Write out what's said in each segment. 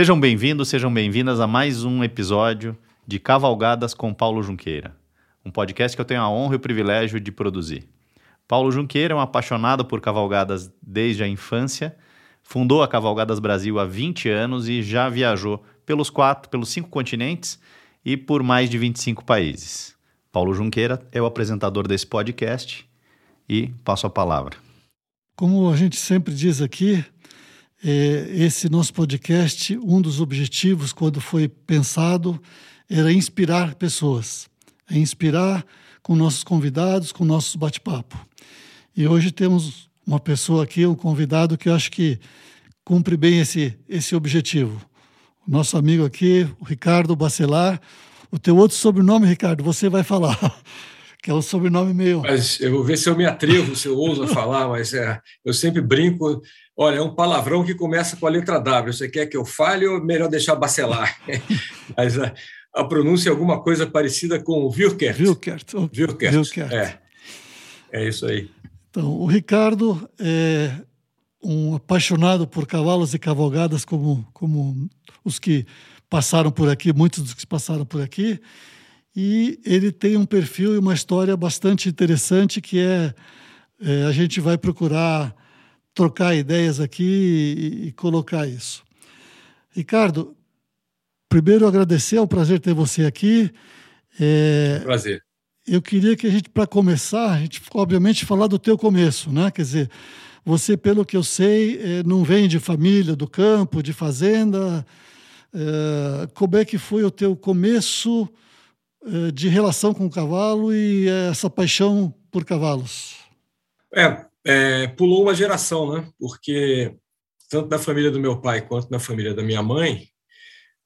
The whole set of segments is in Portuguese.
Sejam bem-vindos, sejam bem-vindas a mais um episódio de Cavalgadas com Paulo Junqueira, um podcast que eu tenho a honra e o privilégio de produzir. Paulo Junqueira é um apaixonado por cavalgadas desde a infância, fundou a Cavalgadas Brasil há 20 anos e já viajou pelos quatro, pelos cinco continentes e por mais de 25 países. Paulo Junqueira é o apresentador desse podcast e passo a palavra. Como a gente sempre diz aqui, esse nosso podcast, um dos objetivos, quando foi pensado, era inspirar pessoas, é inspirar com nossos convidados, com nossos bate-papo. E hoje temos uma pessoa aqui, um convidado que eu acho que cumpre bem esse, esse objetivo. O nosso amigo aqui, o Ricardo Bacelar. O teu outro sobrenome, Ricardo, você vai falar. que é um sobrenome meio. Mas eu vou ver se eu me atrevo, se eu ouso falar, mas é, eu sempre brinco. Olha, é um palavrão que começa com a letra W. Você quer que eu fale ou melhor deixar bacelar? mas a, a, pronúncia é alguma coisa parecida com Wilkert. Wilkert. Wilkert. Wilkert. É. é isso aí. Então, o Ricardo é um apaixonado por cavalos e cavalgadas, como, como os que passaram por aqui, muitos dos que passaram por aqui e ele tem um perfil e uma história bastante interessante que é, é a gente vai procurar trocar ideias aqui e, e, colocar isso. Ricardo, primeiro agradecer, é um prazer ter você aqui. É, prazer. Eu queria que a gente, para começar, a gente obviamente falar do teu começo, né? Quer dizer, você, pelo que eu sei, é, não vem de família do campo, de fazenda. É, como é que foi o teu começo? Eh, de relação com o cavalo e essa paixão por cavalos? É, é, pulou uma geração, né? Porque tanto da família do meu pai quanto da família da minha mãe,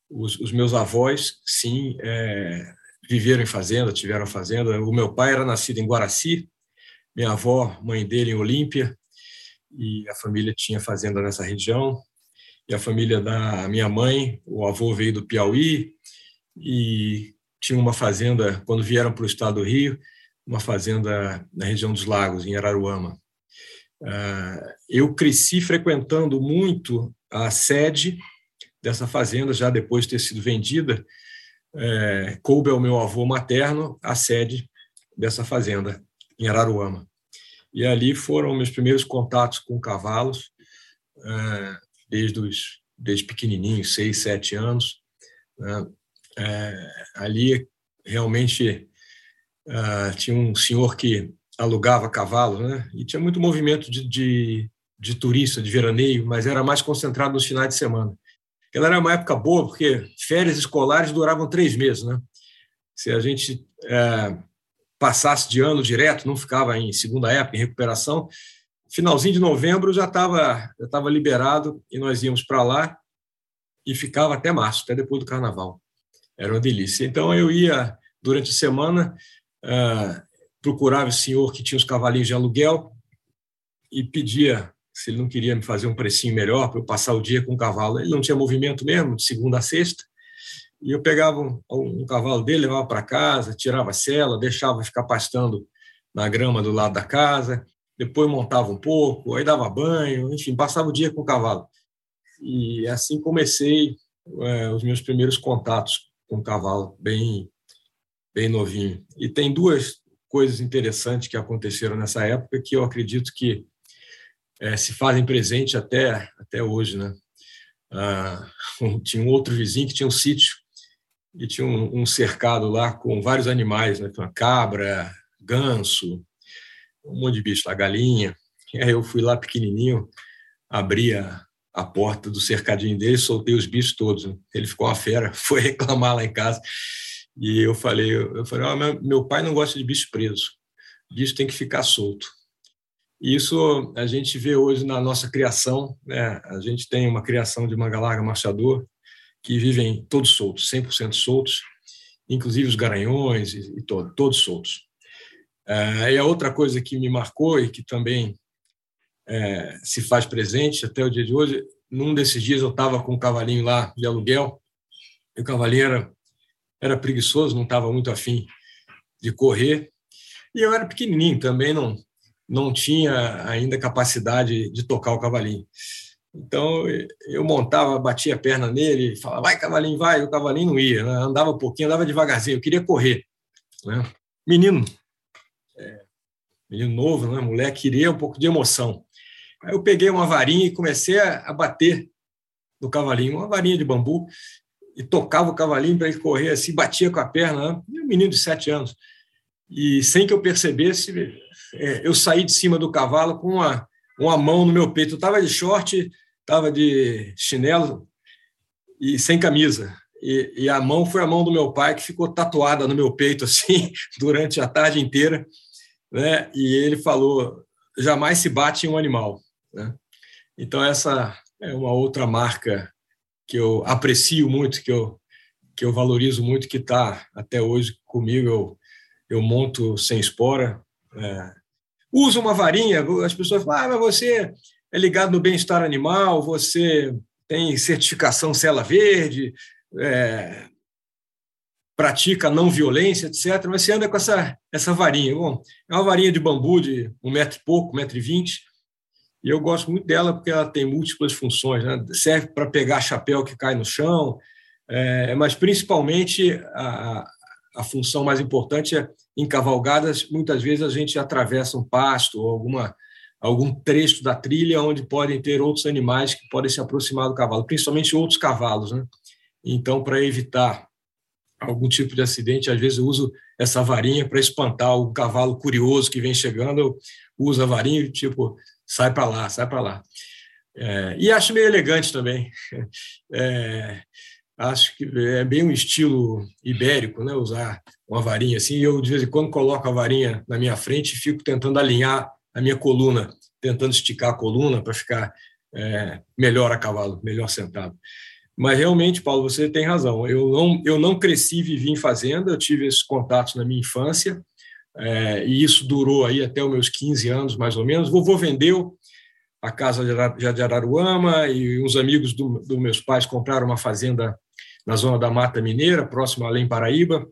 os, os meus avós, sim, é, viveram em fazenda, tiveram fazenda. O meu pai era nascido em Guaraci, minha avó, mãe dele, em Olímpia, e a família tinha fazenda nessa região. E a família da minha mãe, o avô veio do Piauí, e tinham uma fazenda, quando vieram para o estado do Rio, uma fazenda na região dos Lagos, em Araruama. Ah, eu cresci frequentando muito a sede dessa fazenda, já depois de ter sido vendida, é, coube ao meu avô materno a sede dessa fazenda, em Araruama. E ali foram meus primeiros contatos com cavalos, é, desde, os, desde pequenininho, seis, sete anos. Né? É, ali realmente uh, tinha um senhor que alugava cavalos, né? E tinha muito movimento de, de, de, turista, de veraneio, mas era mais concentrado nos finais de semana. Ela era uma época boa porque férias escolares duravam três meses, né? Se a gente é, passasse de ano direto, não ficava em segunda época, em recuperação, finalzinho de novembro já estava já tava liberado e nós íamos para lá e ficava até março, até depois do carnaval era uma delícia. Então eu ia durante a semana, uh, procurava o senhor que tinha os cavalinhos de aluguel e pedia se ele não queria me fazer um precinho melhor para eu passar o dia com o cavalo. Ele não tinha movimento mesmo, de segunda a sexta, e eu pegava um, um cavalo dele, levava para casa, tirava a cela, deixava ficar pastando na grama do lado da casa, depois montava um pouco, aí dava banho, enfim, passava o dia com o cavalo. E assim comecei é, os meus primeiros contatos com um cavalo bem, bem novinho. E tem duas coisas interessantes que aconteceram nessa época que eu acredito que é, se fazem presente até, até hoje. Né? Ah, tinha um outro vizinho que tinha um sítio e tinha um, um cercado lá com vários animais, né? uma cabra, ganso, um monte de bicho lá, galinha. E aí eu fui lá pequenininho, abri a, a porta do cercadinho dele, soltei os bichos todos. Né? Ele ficou uma fera, foi reclamar lá em casa. E eu falei, eu falei, oh, meu, meu pai não gosta de bicho preso. Bicho tem que ficar solto. E isso a gente vê hoje na nossa criação, né? A gente tem uma criação de manga larga marchador que vivem todos soltos, 100% soltos, inclusive os garanhões e, e todo, todos soltos. É, e a outra coisa que me marcou e que também é, se faz presente até o dia de hoje. Num desses dias eu estava com um cavalinho lá de aluguel, e o cavalinho era, preguiçoso, não estava muito afim de correr, e eu era pequenininho também, não, não tinha ainda capacidade de tocar o cavalinho. Então eu montava, batia a perna nele, falava, vai cavalinho, vai, o cavalinho não ia, né? andava um pouquinho, andava devagarzinho, eu queria correr. Né? Menino, é, menino novo, né? moleque, queria um pouco de emoção. Aí eu peguei uma varinha e comecei a, bater no cavalinho, uma varinha de bambu, e tocava o cavalinho para ele correr assim, batia com a perna, né? um menino de sete anos. E sem que eu percebesse, é, eu saí de cima do cavalo com uma, uma mão no meu peito. Eu estava de short, estava de chinelo e sem camisa. E, e, a mão foi a mão do meu pai, que ficou tatuada no meu peito assim durante a tarde inteira. Né? E ele falou: jamais se bate em um animal. Né? Então, essa é uma outra marca que eu aprecio muito, que eu, que eu valorizo muito, que está até hoje comigo. Eu, eu monto sem espora. É, uso uma varinha, as pessoas falam, ah, mas você é ligado no bem-estar animal, você tem certificação Cela Verde, é, pratica não violência, etc. Mas você anda com essa, essa varinha. Bom, é uma varinha de bambu de um metro e pouco, um metro e vinte, e eu gosto muito dela porque ela tem múltiplas funções. Né? Serve para pegar chapéu que cai no chão, é, mas principalmente a, a função mais importante é em cavalgadas, muitas vezes a gente atravessa um pasto ou alguma algum trecho da trilha onde podem ter outros animais que podem se aproximar do cavalo, principalmente outros cavalos, né? Então, para evitar algum tipo de acidente, às vezes eu uso essa varinha para espantar o cavalo curioso que vem chegando, eu uso a varinha tipo, sai para lá, sai para lá. É, e acho meio elegante também. É, acho que é bem um estilo ibérico, né? Usar uma varinha assim. Eu de vez em quando coloco a varinha na minha frente e fico tentando alinhar a minha coluna, tentando esticar a coluna para ficar é, melhor a cavalo, melhor sentado. Mas realmente, Paulo, você tem razão. Eu não, eu não cresci e vivi em fazenda, eu tive esses contatos na minha infância, é, e isso durou aí até os meus 15 anos, mais ou menos. Vovô vendeu a casa de Araruama e uns amigos dos do meus pais compraram uma fazenda na zona da Mata Mineira, próximo a Além Paraíba,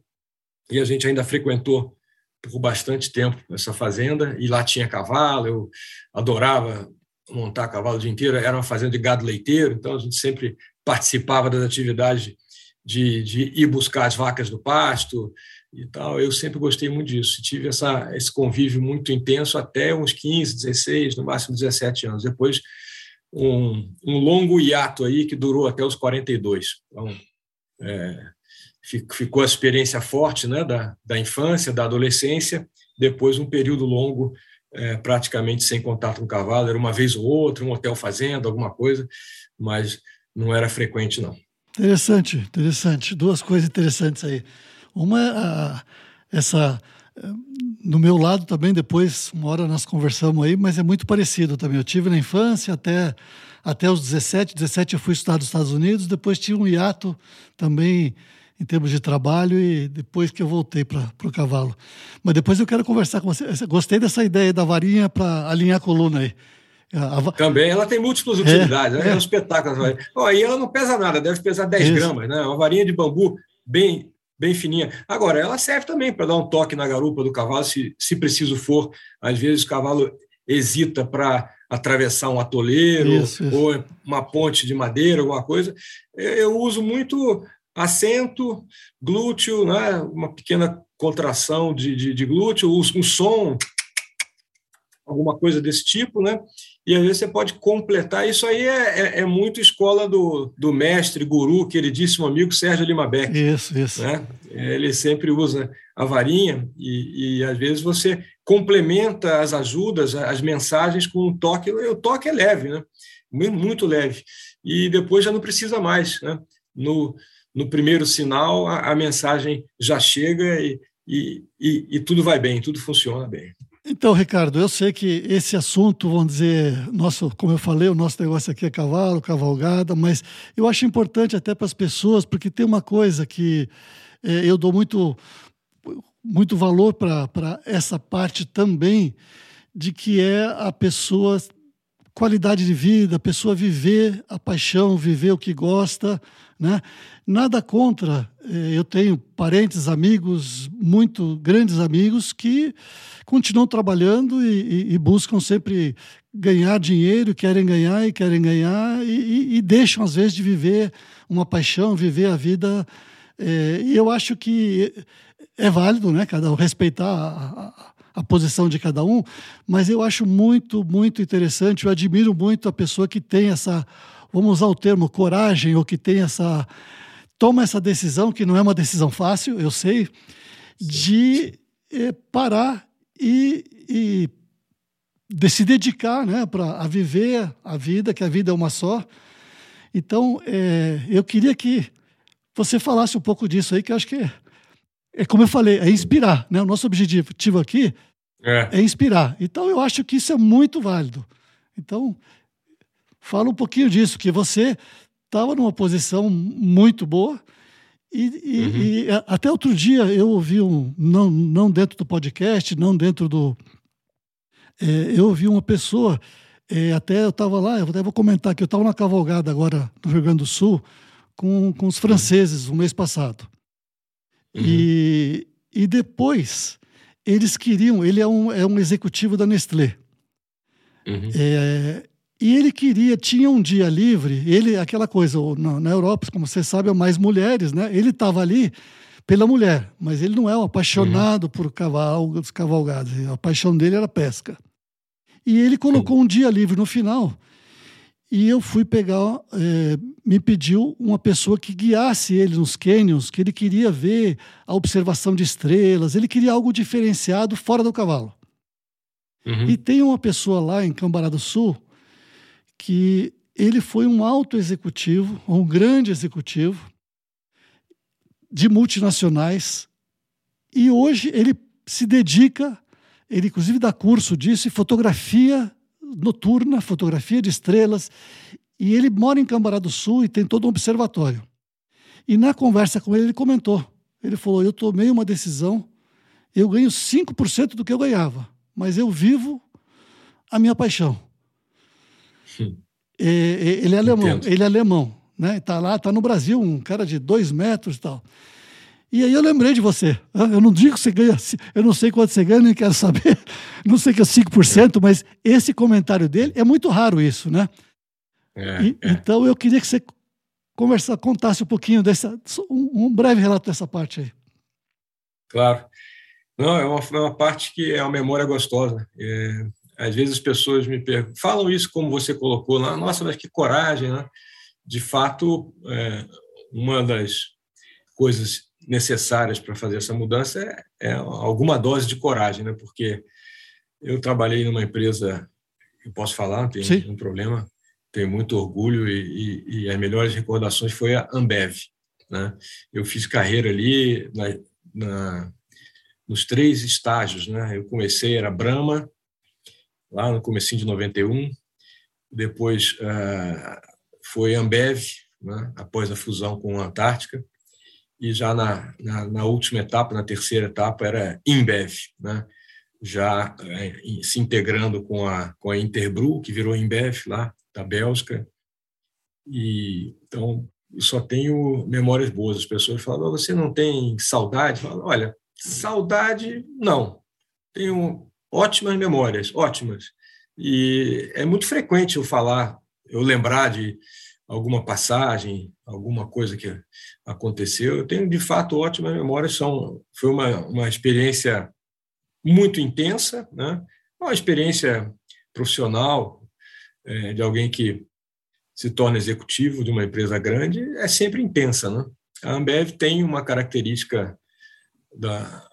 e a gente ainda frequentou por bastante tempo essa fazenda. E lá tinha cavalo, eu adorava montar cavalo o dia inteiro, era uma fazenda de gado leiteiro, então a gente sempre participava das atividades de, de ir buscar as vacas do pasto e tal. Eu sempre gostei muito disso, tive essa, esse convívio muito intenso até uns 15, 16, no máximo 17 anos. Depois, um, um longo hiato aí que durou até os 42. Então, é, ficou a experiência forte né, da, da infância, da adolescência, depois um período longo é, praticamente sem contato com o cavalo, era uma vez ou outra, um hotel fazendo alguma coisa, mas não era frequente não. Interessante, interessante. Duas coisas interessantes aí. Uma a, essa no meu lado também depois uma hora nós conversamos aí, mas é muito parecido também. Eu tive na infância até até os 17, 17 eu fui estudar nos Estados Unidos, depois tive um hiato também em termos de trabalho e depois que eu voltei para o cavalo. Mas depois eu quero conversar com você. Gostei dessa ideia da varinha para alinhar a coluna aí. A... Também, ela tem múltiplas é, utilidades, né? é, é um espetáculo. Oh, e ela não pesa nada, deve pesar 10 Isso. gramas, né? Uma varinha de bambu bem, bem fininha. Agora, ela serve também para dar um toque na garupa do cavalo, se, se preciso for. Às vezes o cavalo hesita para atravessar um atoleiro isso, isso. ou uma ponte de madeira, alguma coisa. Eu uso muito assento, glúteo, né? uma pequena contração de, de, de glúteo, um som, alguma coisa desse tipo, né? E às vezes você pode completar. Isso aí é, é, é muito escola do, do mestre, guru, queridíssimo amigo Sérgio Lima Beck. Isso, isso. Né? Ele sempre usa a varinha e, e às vezes você complementa as ajudas, as mensagens com um toque. O toque é leve, né? Muito leve. E depois já não precisa mais. Né? No, no primeiro sinal, a, a mensagem já chega e, e, e, e, tudo vai bem, tudo funciona bem. Então, Ricardo, eu sei que esse assunto, vamos dizer, nosso, como eu falei, o nosso negócio aqui é cavalo, cavalgada, mas eu acho importante até para as pessoas, porque tem uma coisa que é, eu dou muito, muito valor para essa parte também, de que é a pessoa qualidade de vida, a pessoa viver a paixão, viver o que gosta, Né? Nada contra, eh, eu tenho parentes, amigos, muito grandes amigos que continuam trabalhando e, e, e buscam sempre ganhar dinheiro, querem ganhar e querem ganhar e, e, deixam às vezes de viver uma paixão, viver a vida. É, e eu acho que é válido, né? Cada um respeitar a, a, a, posição de cada um, mas eu acho muito, muito interessante. Eu admiro muito a pessoa que tem essa, vamos usar o termo coragem, ou que tem essa toma essa decisão que não é uma decisão fácil, eu sei, de é, parar e, e de se dedicar né, para a viver a vida, que a vida é uma só. Então, é, eu queria que você falasse um pouco disso aí, que eu acho que é, é como eu falei, é inspirar. Né? O nosso objetivo aqui é. é inspirar. Então, eu acho que isso é muito válido. Então, fala um pouquinho disso, que você estava numa posição muito boa. E, e, uhum. e, até outro dia eu ouvi um, não, não dentro do podcast, não dentro do, é, eu ouvi uma pessoa, é, até eu estava lá, eu até vou comentar que eu estava na cavalgada agora no Rio Grande do Sul com, com os franceses o mês passado. Uhum. E, e depois eles queriam, ele é um, é um executivo da Nestlé. Uhum. É, e ele queria, tinha um dia livre, ele, aquela coisa, na, na Europa, como você sabe, é mais mulheres, né? Ele estava ali pela mulher, mas ele não é um apaixonado uhum. por cavalo, cavalgadas. A paixão dele era pesca. E ele colocou um dia livre no final. E eu fui pegar, é, me pediu uma pessoa que guiasse ele nos cânions, que ele queria ver a observação de estrelas, ele queria algo diferenciado fora do cavalo. Uhum. E tem uma pessoa lá em Cambará do Sul que ele foi um alto executivo, um grande executivo de multinacionais, e hoje ele se dedica ele, inclusive, dá curso disso, e fotografia noturna, fotografia de estrelas. E ele mora em Cambará do Sul e tem todo um observatório. E na conversa com ele, ele comentou. Ele falou: Eu tomei uma decisão, eu ganho 5% do que eu ganhava, mas eu vivo a minha paixão. Ele é alemão, Entendo. ele é alemão, né? Está lá, está no Brasil, um cara de dois metros e tal. E aí eu lembrei de você. Eu não digo que você ganha, eu não sei quanto você ganha, nem quero saber. Não sei que é 5%, mas esse comentário dele é muito raro isso, né? É, e, é. Então eu queria que você conversa, contasse um pouquinho dessa, um, um, breve relato dessa parte aí. Claro. Não, é uma, é uma parte que é uma memória gostosa. É, às vezes as pessoas me perguntam, falam isso como você colocou lá, nossa, mas que coragem, né? De fato, é, uma das coisas necessárias para fazer essa mudança é, é, alguma dose de coragem, né? Porque eu trabalhei numa empresa, eu posso falar, não tem Sim. nenhum problema, tenho muito orgulho e, e, e, as melhores recordações foi a Ambev, né? Eu fiz carreira ali na, na, nos três estágios, né? Eu comecei era Brahma lá no comecinho de 91, depois uh, foi Ambev, né? após a fusão com a Antártica, e já na, na, na, última etapa, na terceira etapa, era InBev, né? já é, se integrando com a, com a Interbrew, que virou InBev lá da Bélgica. E, então, só tenho memórias boas. As pessoas falam, você não tem saudade? Falo, olha, saudade, não. Tenho ótimas memórias, ótimas. E é muito frequente eu falar, eu lembrar de alguma passagem, alguma coisa que aconteceu. Eu tenho, de fato, ótimas memórias. São, foi uma, uma experiência muito intensa, né? uma experiência profissional é, de alguém que se torna executivo de uma empresa grande, é sempre intensa. Né? A Ambev tem uma característica da,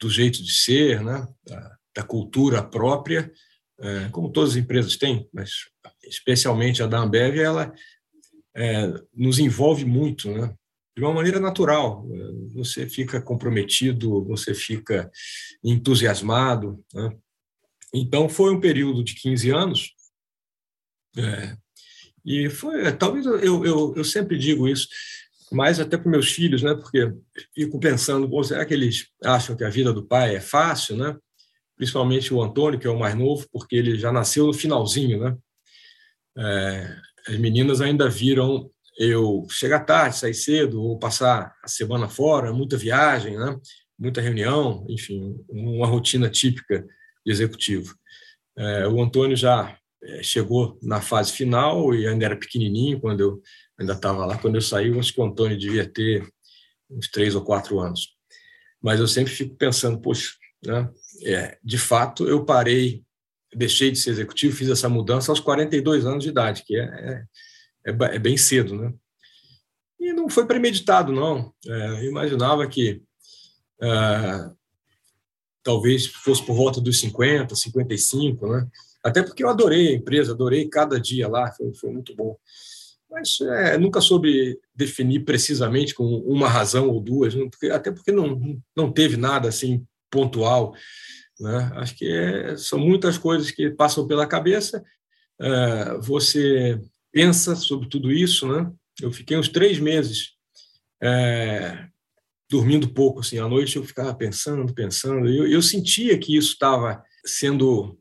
do jeito de ser, né? da, da cultura própria, é, como todas as empresas têm, mas especialmente a da Ambev, ela é, nos envolve muito, né? de uma maneira natural. Você fica comprometido, você fica entusiasmado. Né? Então, foi um período de 15 anos, é, e foi, talvez eu, eu, eu sempre digo isso, mais até para meus filhos, né? porque fico pensando, será que eles acham que a vida do pai é fácil? Né? Principalmente o Antônio, que é o mais novo, porque ele já nasceu no finalzinho. Né? É, as meninas ainda viram eu chegar tarde, sair cedo, ou passar a semana fora, muita viagem, né? muita reunião, enfim, uma rotina típica de executivo. É, o Antônio já é, chegou na fase final e ainda era pequenininho quando eu ainda estava lá. Quando eu saí, acho que o Antônio devia ter uns três ou quatro anos. Mas eu sempre fico pensando, poxa, né? É, de fato, eu parei, deixei de ser executivo, fiz essa mudança aos 42 anos de idade, que é, é, é, é bem cedo, né? E não foi premeditado, não. É, eu imaginava que é, talvez fosse por volta dos 50, 55, né? Até porque eu adorei a empresa, adorei cada dia lá, foi, foi muito bom. Mas é, nunca soube definir precisamente com uma razão ou duas, né? até porque não, não teve nada assim pontual. Né? Acho que é, são muitas coisas que passam pela cabeça. É, você pensa sobre tudo isso, né? Eu fiquei uns três meses é, dormindo pouco, assim, à noite eu ficava pensando, pensando, e eu, eu sentia que isso estava sendo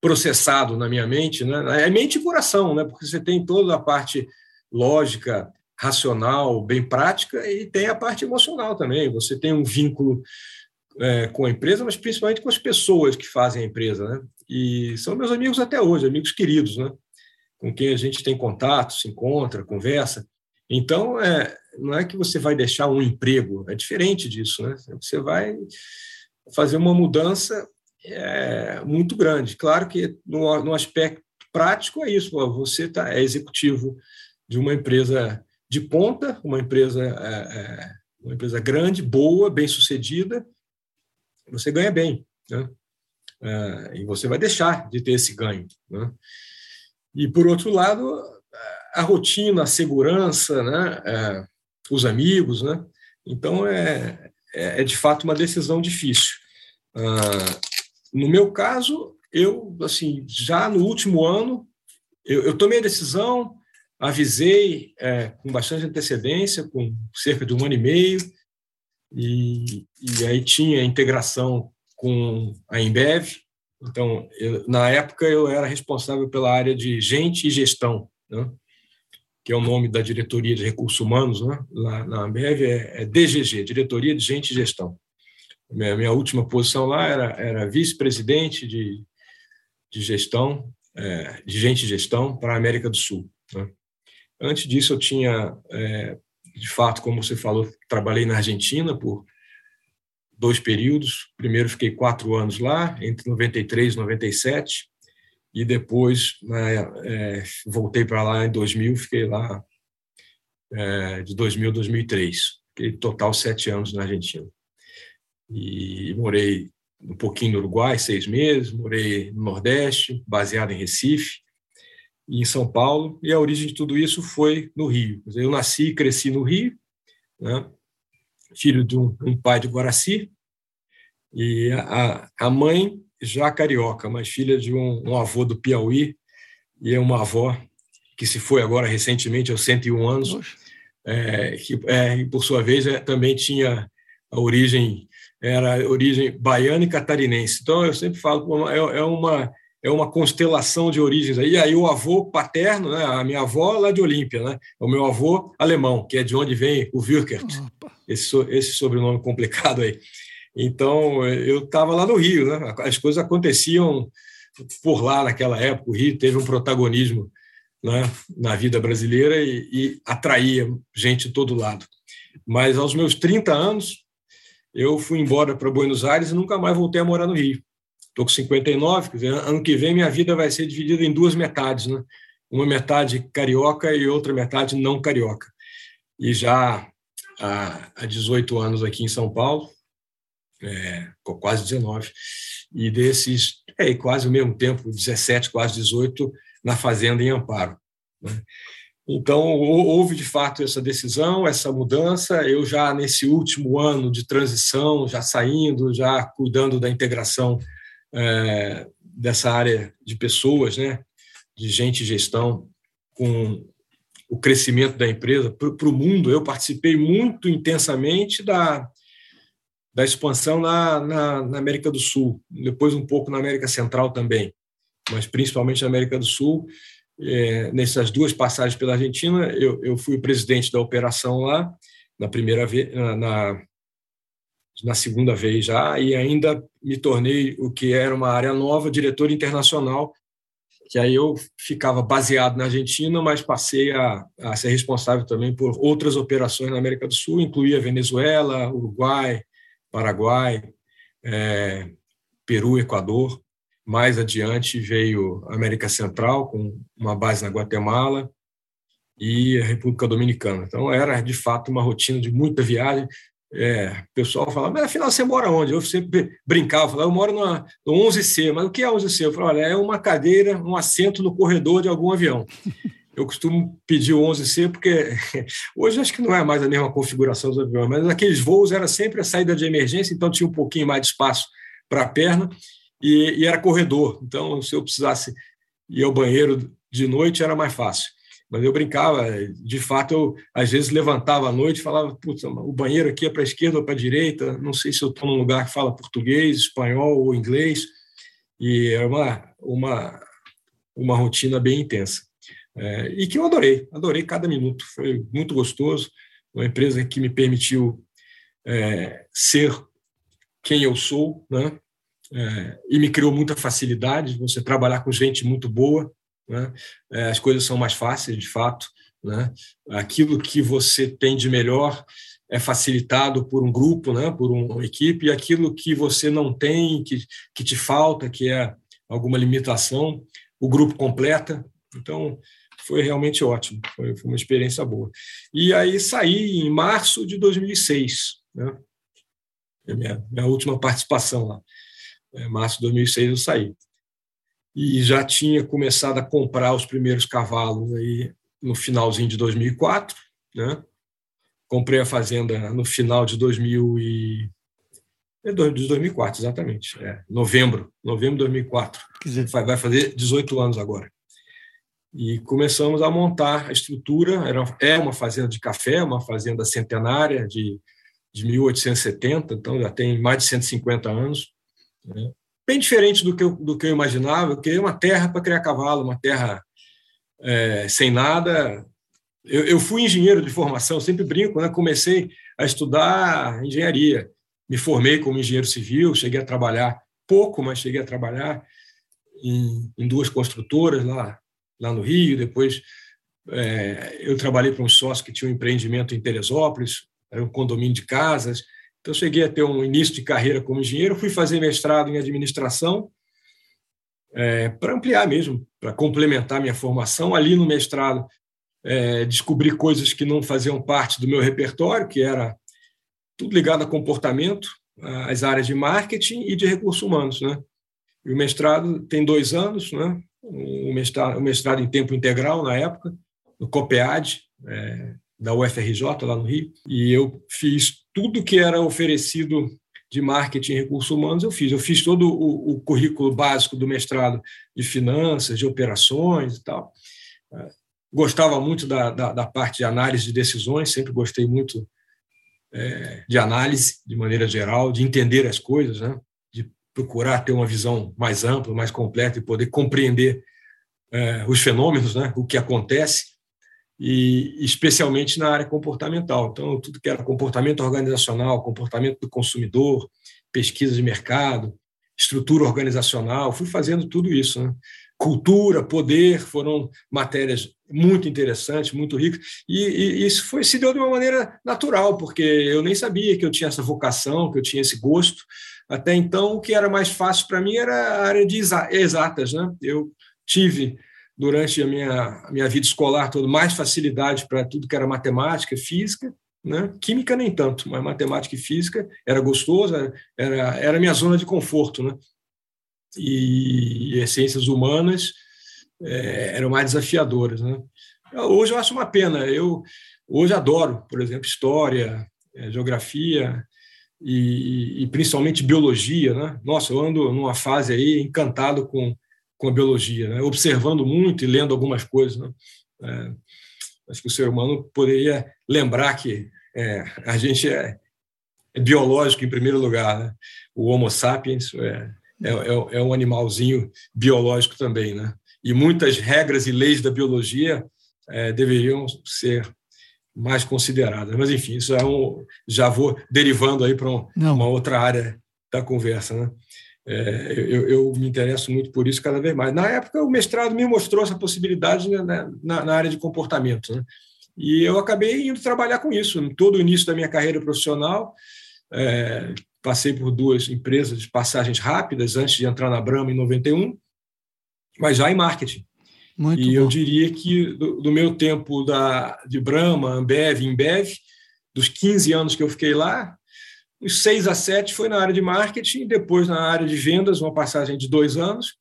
processado na minha mente, né? É mente e coração, né? Porque você tem toda a parte lógica, racional, bem prática, e tem a parte emocional também. Você tem um vínculo é, com a empresa, mas principalmente com as pessoas que fazem a empresa, né? E são meus amigos até hoje, amigos queridos, né? Com quem a gente tem contato, se encontra, conversa. Então, é, não é que você vai deixar um emprego, é diferente disso, né? Você vai fazer uma mudança é, muito grande. Claro que no, no aspecto prático é isso, você tá, é executivo de uma empresa de ponta, uma empresa, é, é, uma empresa grande, boa, bem sucedida, você ganha bem, né? É, e você vai deixar de ter esse ganho, né? E por outro lado, a rotina, a segurança, né? É, os amigos, né? Então é, é, é de fato uma decisão difícil. Ah, no meu caso, eu, assim, já no último ano, eu, eu tomei a decisão, avisei é, com bastante antecedência, com cerca de um ano e meio, e, e aí tinha integração com a Embev. Então, eu, na época, eu era responsável pela área de gente e gestão, né? que é o nome da diretoria de recursos humanos né? lá na Ambev, é, é DGG, Diretoria de Gente e Gestão. Minha, minha última posição lá era, era vice-presidente de, de gestão, é, de gente e gestão para a América do Sul. Né? Antes disso, eu tinha, é, de fato, como você falou, trabalhei na Argentina por dois períodos. Primeiro, fiquei quatro anos lá, entre 93 e 97, e depois né, é, voltei para lá em 2000, fiquei lá é, de 2000 a 2003. Fiquei total sete anos na Argentina e morei um pouquinho no Uruguai, seis meses, morei no Nordeste, baseado em Recife, em São Paulo, e a origem de tudo isso foi no Rio. Eu nasci e cresci no Rio, né? filho de um, um, pai de Guaraci, e a, a mãe já carioca, mas filha de um, um avô do Piauí, e é uma avó que se foi agora recentemente aos 101 anos, é, que é, por sua vez é, também tinha a origem era origem baiana e catarinense. Então, eu sempre falo, é, é uma, é uma constelação de origens. E aí, o avô paterno, né, a minha avó lá de Olímpia, né, o meu avô alemão, que é de onde vem o Wirkert, esse, esse sobrenome complicado aí. Então, eu estava lá no Rio, né, as coisas aconteciam por lá naquela época. O Rio teve um protagonismo né, na vida brasileira e, e atraía gente de todo lado. Mas aos meus 30 anos, eu fui embora para Buenos Aires e nunca mais voltei a morar no Rio. Estou com 59, quer dizer, ano que vem minha vida vai ser dividida em duas metades, né? Uma metade carioca e outra metade não carioca. E já há 18 anos aqui em São Paulo, é, quase 19, e desses, é, quase o mesmo tempo, 17, quase 18, na fazenda em Amparo. Né? Então, houve de fato essa decisão, essa mudança. Eu já nesse último ano de transição, já saindo, já cuidando da integração é, dessa área de pessoas, né, de gente e gestão, com o crescimento da empresa para o mundo. Eu participei muito intensamente da, da expansão na, na, na América do Sul, depois um pouco na América Central também, mas principalmente na América do Sul é, nessas duas passagens pela Argentina, eu, eu fui o presidente da operação lá, na primeira vez, na, segunda vez já, e ainda me tornei o que era uma área nova, diretor internacional, que aí eu ficava baseado na Argentina, mas passei a, a ser responsável também por outras operações na América do Sul, incluía Venezuela, Uruguai, Paraguai, é, Peru, Equador. Mais adiante veio a América Central, com uma base na Guatemala, e a República Dominicana. Então, era de fato uma rotina de muita viagem. É, o pessoal falava, mas afinal você mora onde? Eu sempre brincava, falava, eu moro no, no 11C, mas o que é 11C? Eu falava, olha, é uma cadeira, um assento no corredor de algum avião. Eu costumo pedir o 11C porque hoje acho que não é mais a mesma configuração dos aviões, mas aqueles voos era sempre a saída de emergência, então tinha um pouquinho mais de espaço para a perna e, e, era corredor. Então, se eu precisasse ir ao banheiro de noite, era mais fácil. Mas eu brincava, de fato, eu às vezes levantava à noite e falava: Putz, o banheiro aqui é para a esquerda ou para a direita, não sei se eu estou num lugar que fala português, espanhol ou inglês. E é uma, uma, uma rotina bem intensa. É, e que eu adorei, adorei cada minuto, foi muito gostoso. Uma empresa que me permitiu é, ser quem eu sou, né? É, e me criou muita facilidade. Você trabalhar com gente muito boa, né? É, as coisas são mais fáceis, de fato. Né? Aquilo que você tem de melhor é facilitado por um grupo, né? por uma equipe, e aquilo que você não tem, que, que te falta, que é alguma limitação, o grupo completa. Então, foi realmente ótimo, foi, foi uma experiência boa. E aí saí em março de 2006, né? É minha, minha última participação lá. Em março de 2006 eu saí. E já tinha começado a comprar os primeiros cavalos aí no finalzinho de 2004, né? Comprei a fazenda no final de 2000 e é de 2004, exatamente. É, novembro, novembro de 2004. Vai fazer 18 anos agora. E começamos a montar a estrutura. Era, é uma fazenda de café, uma fazenda centenária de de 1870, então já tem mais de 150 anos. Né? Bem diferente do que, eu, do que eu imaginava, eu queria uma terra para criar cavalo, uma terra é, sem nada. Eu, eu, fui engenheiro de formação, sempre brinco, né? comecei a estudar engenharia. Me formei como engenheiro civil, cheguei a trabalhar pouco, mas cheguei a trabalhar em, em duas construtoras lá, lá no Rio. Depois é, eu trabalhei para um sócio que tinha um empreendimento em Teresópolis, era um condomínio de casas. Então, cheguei a ter um início de carreira como engenheiro, fui fazer mestrado em administração, é, para ampliar mesmo, para complementar minha formação. Ali no mestrado, é, descobri coisas que não faziam parte do meu repertório, que era tudo ligado a comportamento, as áreas de marketing e de recursos humanos. Né? E o mestrado tem dois anos, né? o, mestrado, mestrado em tempo integral na época, no COPEAD, é, da UFRJ, lá no Rio, e eu fiz tudo que era oferecido de marketing e recursos humanos, eu fiz. Eu fiz todo o, o currículo básico do mestrado de finanças, de operações e tal. É, gostava muito da, da, da parte de análise de decisões, sempre gostei muito é, de análise, de maneira geral, de entender as coisas, né? de procurar ter uma visão mais ampla, mais completa e poder compreender é, os fenômenos, né? o que acontece e especialmente na área comportamental. Então, tudo que era comportamento organizacional, comportamento do consumidor, pesquisa de mercado, estrutura organizacional, fui fazendo tudo isso. Né? Cultura, poder, foram matérias muito interessantes, muito ricas, e, e, isso foi se deu de uma maneira natural, porque eu nem sabia que eu tinha essa vocação, que eu tinha esse gosto. Até então, o que era mais fácil para mim era a área de exatas. Né? Eu tive durante a minha, a minha vida escolar toda, mais facilidade para tudo que era matemática, física, né? Química nem tanto, mas matemática e física era gostoso, era, era minha zona de conforto, né? E, e as ciências humanas é, eram mais desafiadoras, né? Hoje eu acho uma pena, eu hoje adoro, por exemplo, história, é, geografia e, e, principalmente biologia, né? Nossa, eu ando numa fase aí encantado com com a biologia, né? observando muito e lendo algumas coisas. Né? É, acho que o ser humano poderia lembrar que é, a gente é, é, biológico em primeiro lugar. Né? O Homo sapiens é, é, é, é, um animalzinho biológico também. Né? e muitas regras e leis da biologia deveriam ser mais consideradas. Mas, enfim, isso é um. Já vou derivando aí para um, uma outra área da conversa. Né? É, eu, eu, me interesso muito por isso cada vez mais. Na época, o mestrado me mostrou essa possibilidade né, na, na, área de comportamento. Né? E eu acabei indo trabalhar com isso. Todo o início da minha carreira profissional, é, passei por duas empresas de passagens rápidas antes de entrar na Brahma em 91, mas já em marketing. Muito e bom. eu diria que do, do, meu tempo da, de Brahma, Ambev, Imbev, dos 15 anos que eu fiquei lá, os 6 a 7 foi na área de marketing, depois na área de vendas, uma passagem de dois anos,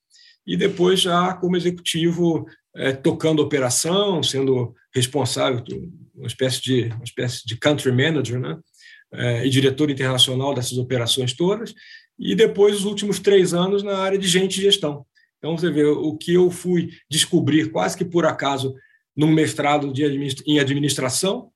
e depois já como executivo é, tocando operação, sendo responsável, uma espécie de, uma espécie de country manager, né? É, e diretor internacional dessas operações todas, e depois os últimos três anos na área de gente e gestão. Então, você vê, o que eu fui descobrir quase que por acaso num mestrado de administra em administração,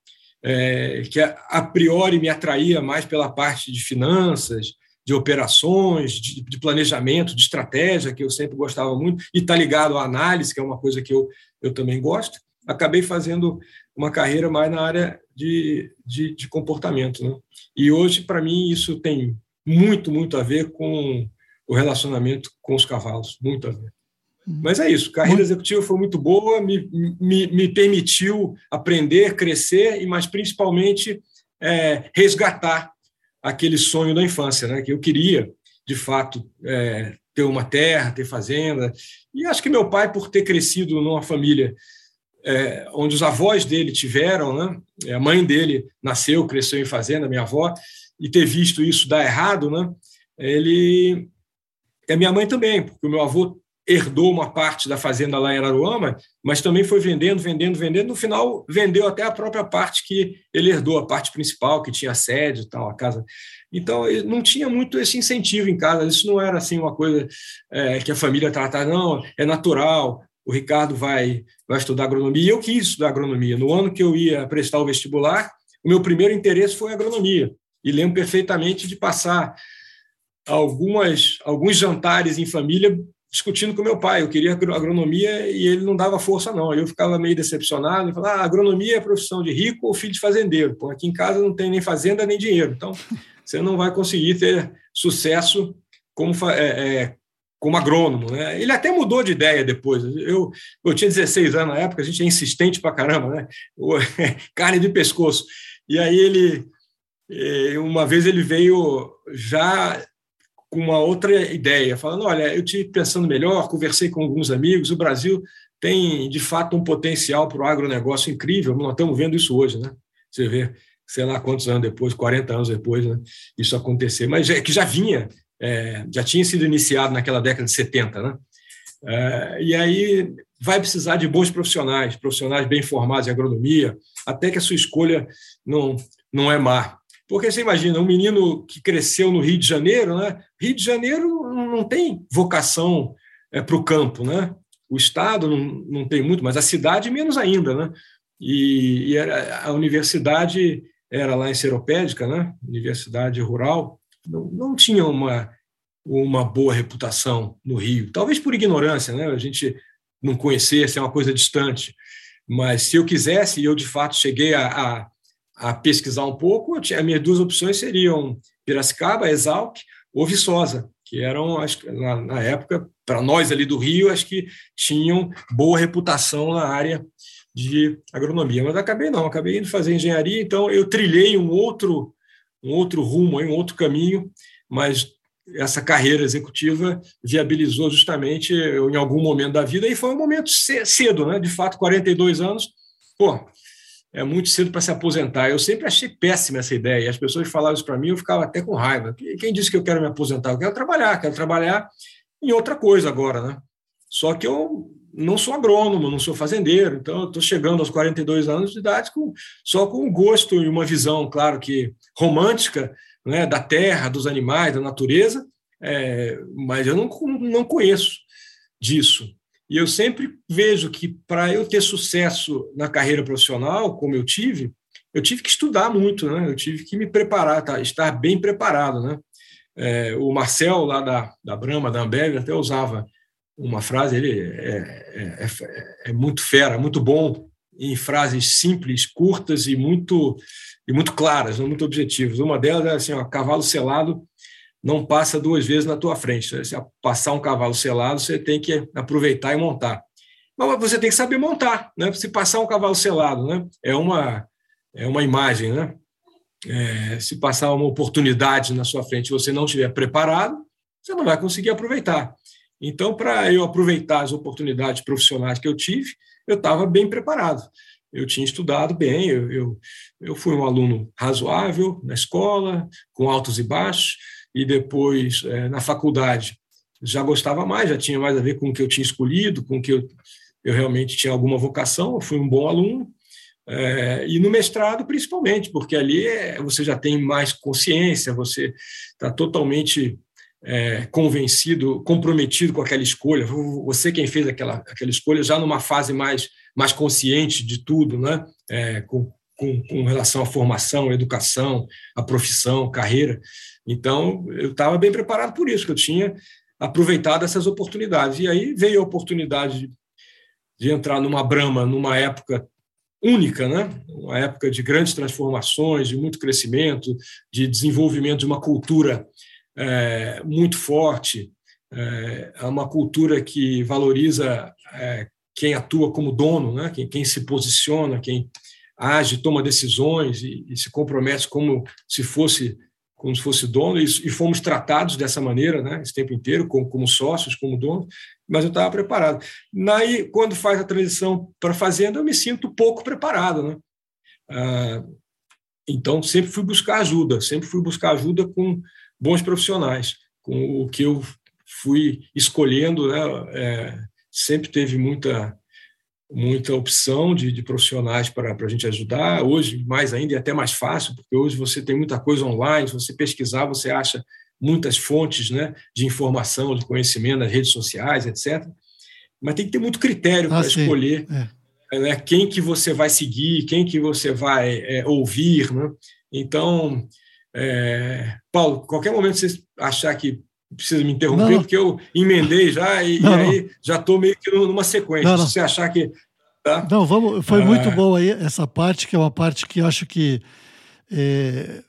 é, que a, priori me atraía mais pela parte de finanças, de operações, de, de, planejamento, de estratégia, que eu sempre gostava muito, e está ligado à análise, que é uma coisa que eu, eu também gosto. Acabei fazendo uma carreira mais na área de, de, de comportamento. Né? E hoje, para mim, isso tem muito, muito a ver com o relacionamento com os cavalos, muito a ver. Uhum. Mas é isso, carreira executiva foi muito boa, me, me, me permitiu aprender, crescer e, mas principalmente, é, resgatar aquele sonho da infância, né? que eu queria, de fato, é, ter uma terra, ter fazenda. E acho que meu pai, por ter crescido numa família é, onde os avós dele tiveram, né? a mãe dele nasceu, cresceu em fazenda, minha avó, e ter visto isso dar errado, né? ele e a minha mãe também, porque o meu avô herdou uma parte da fazenda lá em Araruama, mas também foi vendendo, vendendo, vendendo. No final, vendeu até a própria parte que ele herdou, a parte principal, que tinha sede e tal, a casa. Então, não tinha muito esse incentivo em casa. Isso não era assim uma coisa é, que a família tratava, não, é natural. O Ricardo vai, vai estudar agronomia. E eu quis estudar agronomia. No ano que eu ia prestar o vestibular, o meu primeiro interesse foi agronomia. E lembro perfeitamente de passar algumas, alguns jantares em família discutindo com meu pai. Eu queria agronomia e ele não dava força, não. Eu ficava meio decepcionado e falava: ah, agronomia é profissão de rico ou filho de fazendeiro. Pô, aqui em casa não tem nem fazenda nem dinheiro. Então, você não vai conseguir ter sucesso como, é, é, como agrônomo. Né? Ele até mudou de ideia depois. Eu, eu tinha 16 anos na época, a gente é insistente pra caramba, né? carne de pescoço. E aí ele, eh, uma vez ele veio já com uma outra ideia, falando: olha, eu tive pensando melhor, conversei com alguns amigos, o Brasil tem de fato um potencial para o agronegócio incrível, nós estamos vendo isso hoje, né? Você vê, sei lá quantos anos depois, 40 anos depois, né, isso acontecer, mas é que já vinha, é, já tinha sido iniciado naquela década de 70, né? É, e aí vai precisar de bons profissionais, profissionais bem formados em agronomia, até que a sua escolha não, não é má. Porque você imagina, um menino que cresceu no Rio de Janeiro, né? Rio de Janeiro não tem vocação é, para o campo, né? O Estado não, não tem muito, mas a cidade menos ainda, né? E, e era, a universidade era lá em Seropédica, né? Universidade rural, não, não tinha uma, uma boa reputação no Rio. Talvez por ignorância, né? A gente não conhecesse, é uma coisa distante. Mas se eu quisesse, e eu de fato cheguei a, a a pesquisar um pouco, as minhas duas opções seriam Piracicaba, Exalc ou Viçosa, que eram, acho, na, na época, para nós ali do Rio, acho que tinham boa reputação na área de agronomia. Mas acabei não, acabei indo fazer engenharia, então eu trilhei um outro, um outro rumo, um outro caminho, mas essa carreira executiva viabilizou justamente eu, em algum momento da vida, e foi um momento cedo, né? de fato, 42 anos, pô, é muito cedo para se aposentar. Eu sempre achei péssima essa ideia. As pessoas falavam isso para mim, eu ficava até com raiva. Quem disse que eu quero me aposentar? Eu quero trabalhar, quero trabalhar em outra coisa agora, né? Só que eu não sou agrônomo, não sou fazendeiro, então eu estou chegando aos 42 anos de idade com, só com um gosto e uma visão, claro que romântica, né, da terra, dos animais, da natureza, é, mas eu não, não conheço disso. E eu sempre vejo que para eu ter sucesso na carreira profissional, como eu tive, eu tive que estudar muito, né? Eu tive que me preparar, tá? estar bem preparado, né? É, o Marcel lá da, da Brahma, da Ambev, até usava uma frase, ele é, é, é, é muito fera, muito bom em frases simples, curtas e muito e muito claras, muito objetivas. Uma delas é assim: ó, cavalo selado não passa duas vezes na tua frente. Se passar um cavalo selado, você tem que aproveitar e montar. Mas você tem que saber montar, né? Se passar um cavalo selado, né? É uma é uma imagem, né? É, se passar uma oportunidade na sua frente e você não estiver preparado, você não vai conseguir aproveitar. Então, para eu aproveitar as oportunidades profissionais que eu tive, eu estava bem preparado. Eu tinha estudado bem, eu, eu, eu fui um aluno razoável na escola, com altos e baixos, e depois é, na faculdade já gostava mais, já tinha mais a ver com o que eu tinha escolhido, com o que eu, eu realmente tinha alguma vocação, eu fui um bom aluno. É, e no mestrado, principalmente, porque ali é, você já tem mais consciência, você está totalmente é, convencido, comprometido com aquela escolha. Você quem fez aquela, aquela escolha já numa fase mais, mais consciente de tudo, né? É, com, com, com, relação à formação, à educação, à profissão, carreira. Então, eu estava bem preparado por isso, que eu tinha aproveitado essas oportunidades. E aí veio a oportunidade de, de entrar numa Brahma, numa época única, né? uma época de grandes transformações, de muito crescimento, de desenvolvimento de uma cultura é, muito forte, é, é uma cultura que valoriza é, quem atua como dono, né? quem, quem se posiciona, quem age, toma decisões e, e, se compromete como se fosse como se fosse dono e, e fomos tratados dessa maneira, né? Esse tempo inteiro como, como sócios, como donos. Mas eu estava preparado. Aí, quando faz a transição para fazenda, eu me sinto pouco preparado, né? Ah, então sempre fui buscar ajuda, sempre fui buscar ajuda com bons profissionais, com o que eu fui escolhendo, né, é, sempre teve muita muita opção de, de profissionais para a gente ajudar. Hoje, mais ainda, é até mais fácil, porque hoje você tem muita coisa online, se você pesquisar, você acha muitas fontes né, de informação, de conhecimento nas redes sociais, etc. Mas tem que ter muito critério ah, para escolher é. né, quem que você vai seguir, quem que você vai é, ouvir. Né? Então, é, Paulo, qualquer momento você achar que precisa me interromper, não, porque eu emendei já e, não, e aí já estou meio que numa sequência. Não, Se você achar que. Tá? Não, vamos, foi muito boa aí essa parte, que é uma parte que eu acho que é,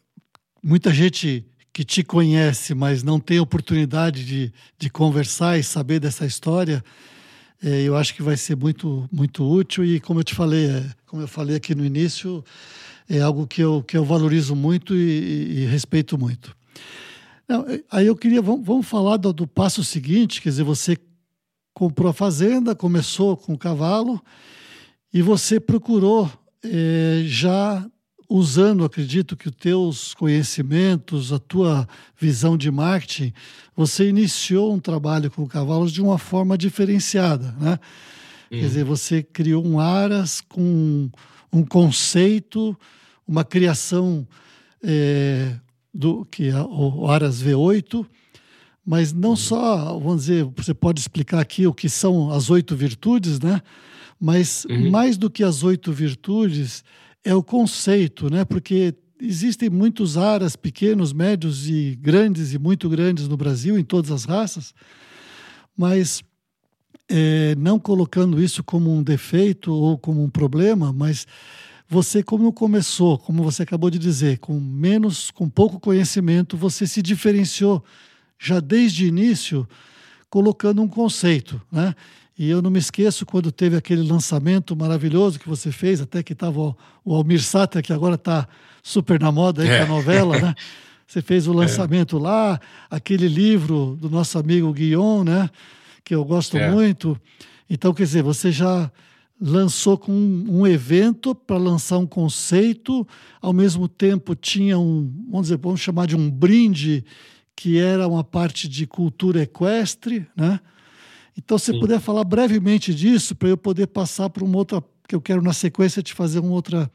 muita gente que te conhece, mas não tem oportunidade de, de conversar e saber dessa história, é, eu acho que vai ser muito, muito útil. E como eu te falei, é, como eu falei aqui no início, é algo que eu, que eu valorizo muito e, e respeito muito. Não, aí eu queria, vamos, vamos falar do, do, passo seguinte, quer dizer, você comprou a fazenda, começou com o cavalo e você procurou é, já usando, acredito que os teus conhecimentos, a tua visão de marketing, você iniciou um trabalho com cavalos de uma forma diferenciada, né? Quer dizer, você criou um aras com um conceito, uma criação é, do que é o Aras V8, mas não uhum. só, vamos dizer, você pode explicar aqui o que são as oito virtudes, né? Mas uhum. mais do que as oito virtudes é o conceito, né? Porque existem muitos aras pequenos, médios e grandes e muito grandes no Brasil, em todas as raças, mas é, não colocando isso como um defeito ou como um problema, mas você como começou, como você acabou de dizer, com menos, com pouco conhecimento, você se diferenciou já desde o início, colocando um conceito, né? E eu não me esqueço quando teve aquele lançamento maravilhoso que você fez, até que estava o, Almir Sater, que agora está super na moda aí é. com a novela, né? Você fez o é. lançamento é. lá, aquele livro do nosso amigo Guion, né? Que eu gosto é. muito. Então, quer dizer, você já lançou com um, evento para lançar um conceito, ao mesmo tempo tinha um, vamos dizer, vamos chamar de um brinde, que era uma parte de cultura equestre, né? Então, se puder falar brevemente disso, para eu poder passar para uma outra, que eu quero na sequência te fazer uma outra.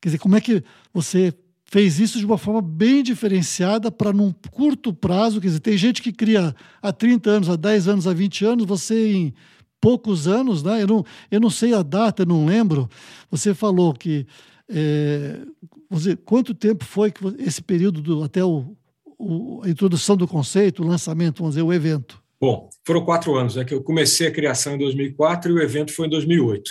Quer dizer, como é que você fez isso de uma forma bem diferenciada para num curto prazo, quer dizer, tem gente que cria há 30 anos, há 10 anos, há 20 anos, você em poucos anos, né? Eu não, eu não sei a data, não lembro. Você falou que é, você, quanto tempo foi que esse período do, até o, o, a introdução do conceito, o lançamento, vamos dizer, o evento? Bom, foram quatro anos, é que eu comecei a criação em 2004 e o evento foi em 2008.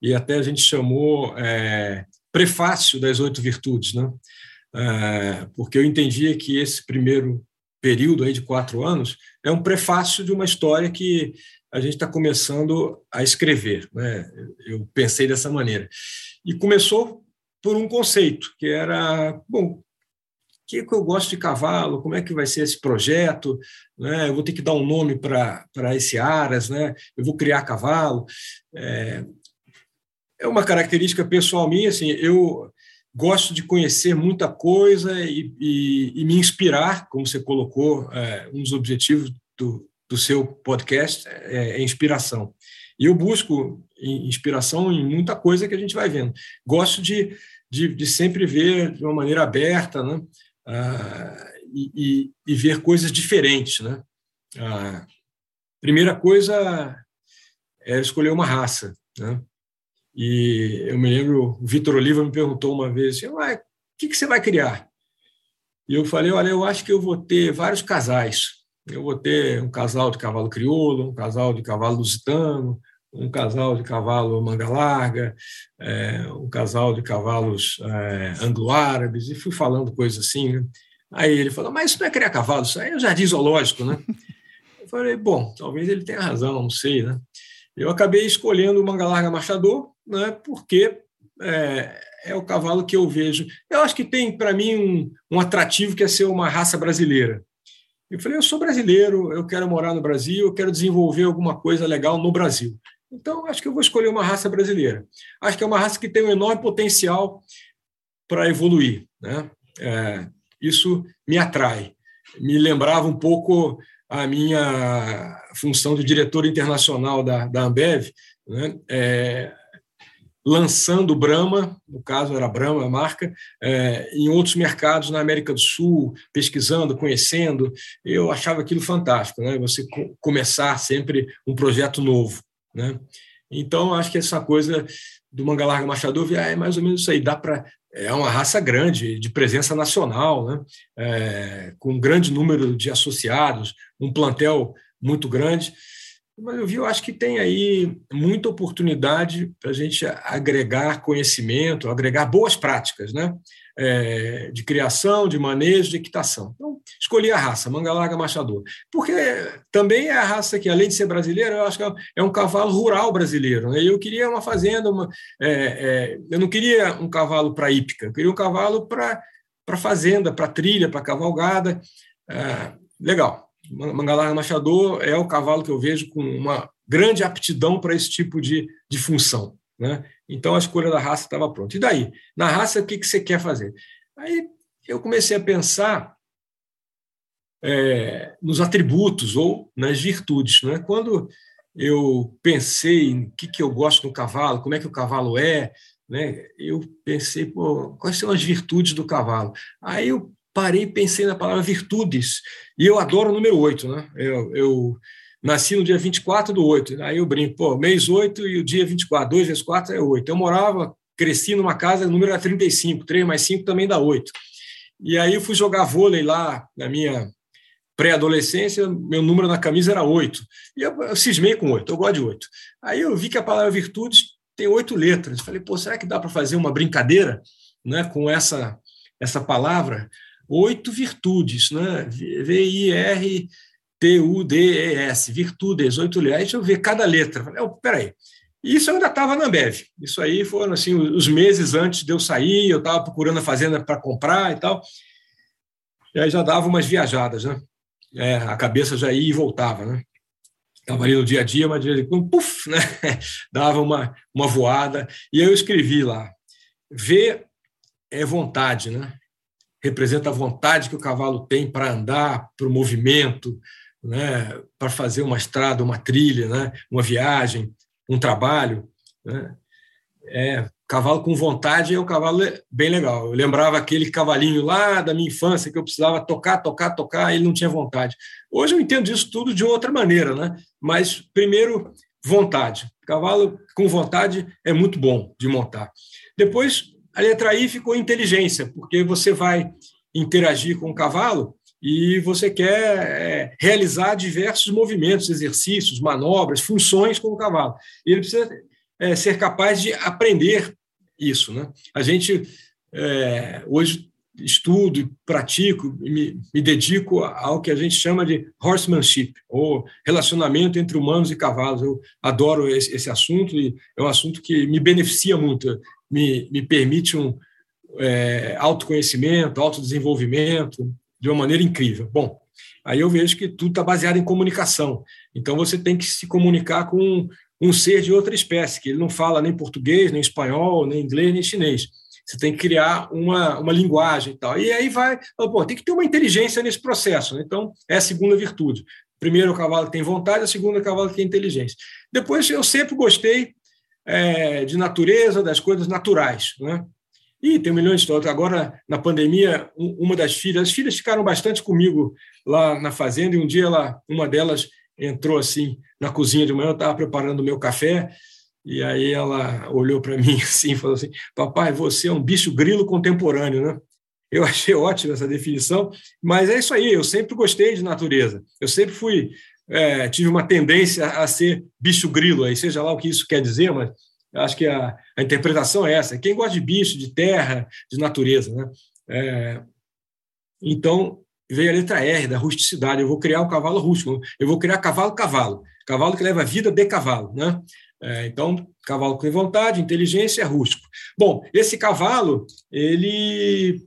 E até a gente chamou é, Prefácio das Oito Virtudes, né? É, porque eu entendia que esse primeiro período aí de quatro anos é um prefácio de uma história que a gente está começando a escrever. Né? Eu pensei dessa maneira. E começou por um conceito, que era, bom, que, que eu gosto de cavalo, como é que vai ser esse projeto, né? eu vou ter que dar um nome para esse Aras, né? eu vou criar cavalo. É, é uma característica pessoal minha, assim, eu gosto de conhecer muita coisa e, e, e me inspirar, como você colocou, é, um dos objetivos do, do seu podcast é, é inspiração. E eu busco inspiração em muita coisa que a gente vai vendo. Gosto de, de, de sempre ver de uma maneira aberta, né? Ah, e, e, ver coisas diferentes. Né? A primeira coisa era escolher uma raça. Né? E eu me lembro, o Vitor Oliva me perguntou uma vez, assim, o que, que você vai criar? E eu falei, olha, eu acho que eu vou ter vários casais. Eu vou ter um casal de cavalo crioulo, um casal de cavalo lusitano, um casal de cavalo manga larga, é, um casal de cavalos é, anglo-árabes, e fui falando coisas assim. Né? Aí ele falou, mas isso não é criar cavalo, isso aí é um jardim zoológico, né? Eu falei, bom, talvez ele tenha razão, não sei, né? Eu acabei escolhendo o manga larga machador, né, porque é, é, o cavalo que eu vejo. Eu acho que tem, para mim, um, um atrativo que é ser uma raça brasileira. Eu falei, eu sou brasileiro, eu quero morar no Brasil, eu quero desenvolver alguma coisa legal no Brasil. Então, acho que eu vou escolher uma raça brasileira. Acho que é uma raça que tem um enorme potencial para evoluir. Né? É, isso me atrai. Me lembrava um pouco a minha função de diretor internacional da, da Ambev, né? é, lançando Brahma, no caso era Brahma a marca, é, em outros mercados na América do Sul, pesquisando, conhecendo. Eu achava aquilo fantástico, né? você começar sempre um projeto novo. Né? Então, acho que essa coisa do Manga Larga Machador é mais ou menos isso aí, dá para é uma raça grande, de presença nacional, né? É, com um grande número de associados, um plantel muito grande. Mas eu vi, eu acho que tem aí muita oportunidade para a gente agregar conhecimento, agregar boas práticas, né? É, de criação, de manejo, de equitação. Então, escolhi a raça, manga larga machador, porque também é a raça que, além de ser brasileira, eu acho que é um cavalo rural brasileiro. Né? Eu queria uma fazenda, uma, é, é, eu não queria um cavalo para hípica, eu queria um cavalo para fazenda, para trilha, para cavalgada. É, legal. Mangalarga Machador é o cavalo que eu vejo com uma grande aptidão para esse tipo de, de função. Né? Então a escolha da raça estava pronta. E daí? Na raça, o que, que você quer fazer? Aí eu comecei a pensar é, nos atributos ou nas virtudes. Né? Quando eu pensei em o que, que eu gosto no cavalo, como é que o cavalo é, né? eu pensei, pô, quais são as virtudes do cavalo? Aí eu parei e pensei na palavra virtudes. E eu adoro o número 8, né? Eu, eu nasci no dia 24 do 8. Aí eu brinco, pô, mês 8 e o dia 24. 2 vezes 4 é 8. Eu morava, cresci numa casa, o número era 35. 3 mais 5 também dá 8. E aí eu fui jogar vôlei lá na minha pré-adolescência, meu número na camisa era 8. E eu, eu cismei com 8, eu gosto de 8. Aí eu vi que a palavra virtudes tem oito letras. Falei, pô, será que dá para fazer uma brincadeira né, com essa, essa palavra? Oito virtudes, né? V-I-R-T-U-D-E-S, virtudes, oito. Deixa eu ver cada letra. Falei, peraí. Isso eu ainda estava na Ambev. Isso aí foram assim, os meses antes de eu sair, eu estava procurando a fazenda para comprar e tal. E aí já dava umas viajadas, né? É, a cabeça já ia e voltava, né? Estava ali no dia a dia, mas de vez em quando, puf, né? dava uma, uma voada. E eu escrevi lá, V é vontade, né? Representa a vontade que o cavalo tem para andar, para o movimento, né, para fazer uma estrada, uma trilha, né, uma viagem, um trabalho. Né. É, cavalo com vontade é um cavalo bem legal. Eu lembrava aquele cavalinho lá da minha infância que eu precisava tocar, tocar, tocar, ele não tinha vontade. Hoje eu entendo isso tudo de outra maneira, né? Mas primeiro vontade. Cavalo com vontade é muito bom de montar. Depois a letra I ficou inteligência, porque você vai interagir com o cavalo e você quer é, realizar diversos movimentos, exercícios, manobras, funções com o cavalo. E ele precisa é, ser capaz de aprender isso. Né? A gente é, hoje estudo, pratico, me, me dedico ao que a gente chama de horsemanship, ou relacionamento entre humanos e cavalos. Eu adoro esse, esse assunto e é um assunto que me beneficia muito, me, me permite um é, autoconhecimento, autodesenvolvimento de uma maneira incrível. Bom, aí eu vejo que tudo está baseado em comunicação. Então você tem que se comunicar com um ser de outra espécie, que ele não fala nem português, nem espanhol, nem inglês, nem chinês você tem que criar uma, uma linguagem e tal. E aí vai, pô, tem que ter uma inteligência nesse processo. Né? Então, é a segunda virtude. Primeiro, o cavalo tem vontade, a segunda, o cavalo tem inteligência. Depois, eu sempre gostei é, de natureza, das coisas naturais. Né? E tem um milhão de histórias. Agora, na pandemia, uma das filhas, as filhas ficaram bastante comigo lá na fazenda, e um dia ela, uma delas entrou assim na cozinha de manhã, eu estava preparando o meu café, e aí ela olhou para mim assim e falou assim: Papai, você é um bicho grilo contemporâneo, né? Eu achei ótima essa definição, mas é isso aí. Eu sempre gostei de natureza. Eu sempre fui, é, tive uma tendência a ser bicho grilo, aí seja lá o que isso quer dizer, mas acho que a, a interpretação é essa. Quem gosta de bicho, de terra, de natureza, né? É, então veio a letra R da rusticidade. Eu vou criar o cavalo rústico. Eu vou criar cavalo-cavalo, cavalo que leva a vida de cavalo, né? É, então, cavalo com vontade, inteligência, é rústico. Bom, esse cavalo, ele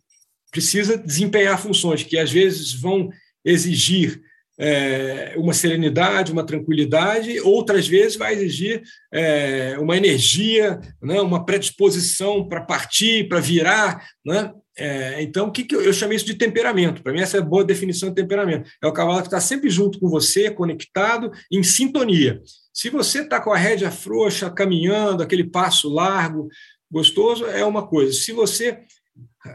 precisa desempenhar funções que às vezes vão exigir é, uma serenidade, uma tranquilidade, outras vezes vai exigir é, uma energia, né, uma predisposição para partir, para virar. Né? É, então, que, que eu, eu, chamei isso de temperamento? Para mim, essa é a boa definição de temperamento. É o cavalo que está sempre junto com você, conectado, em sintonia. Se você está com a rédea frouxa, caminhando, aquele passo largo, gostoso, é uma coisa. Se você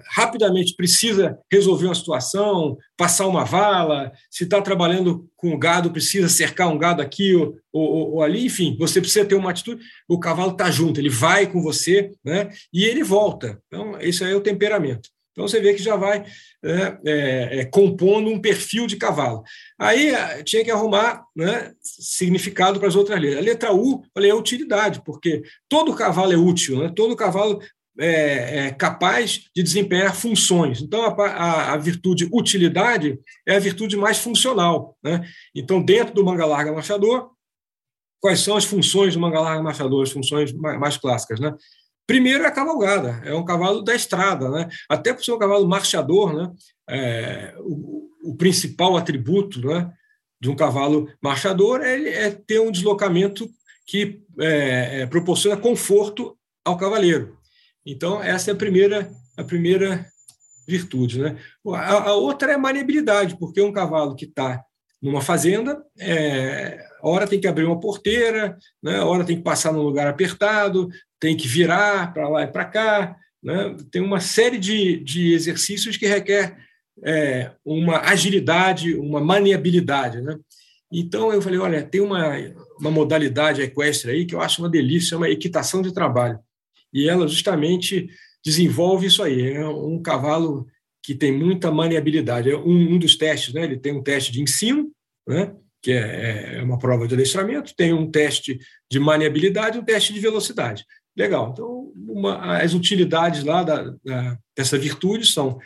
rapidamente precisa resolver uma situação, passar uma vala, se está trabalhando com gado, precisa cercar um gado aqui ou, ou, ou, ali, enfim, você precisa ter uma atitude, o cavalo está junto, ele vai com você né, e ele volta. Então, esse é o temperamento. Então você vê que já vai né, é, é, compondo um perfil de cavalo. Aí é, tinha que arrumar né, significado para as outras letras. A letra U, falei, é utilidade, porque todo cavalo é útil, né? todo cavalo é, é capaz de desempenhar funções. Então, a, a, a, virtude utilidade é a virtude mais funcional. Né? Então, dentro do manga larga marchador, quais são as funções do manga larga marchador, as funções mais, mais clássicas? Né? Primeiro é a cavalgada, é um cavalo da estrada, né? Até por ser um cavalo marchador, né? É, o, o, principal atributo, né, de um cavalo marchador é, é ter um deslocamento que é, é, proporciona conforto ao cavaleiro. Então essa é a primeira a primeira virtude, né? A, a outra é a maniabilidade, porque um cavalo que está numa fazenda, é, hora tem que abrir uma porteira, né? hora tem que passar num lugar apertado, tem que virar para lá e para cá. Né? Tem uma série de, de exercícios que requer é, uma agilidade, uma maniabilidade. Né? Então eu falei, olha, tem uma, uma modalidade equestre aí que eu acho uma delícia, chama equitação de trabalho. E ela justamente desenvolve isso aí. É um cavalo que tem muita maniabilidade. É um, um dos testes, né? ele tem um teste de ensino, né? que é, é uma prova de adestramento, tem um teste de maniabilidade e um teste de velocidade. Legal. Então, uma, as utilidades lá da, da, dessa virtude são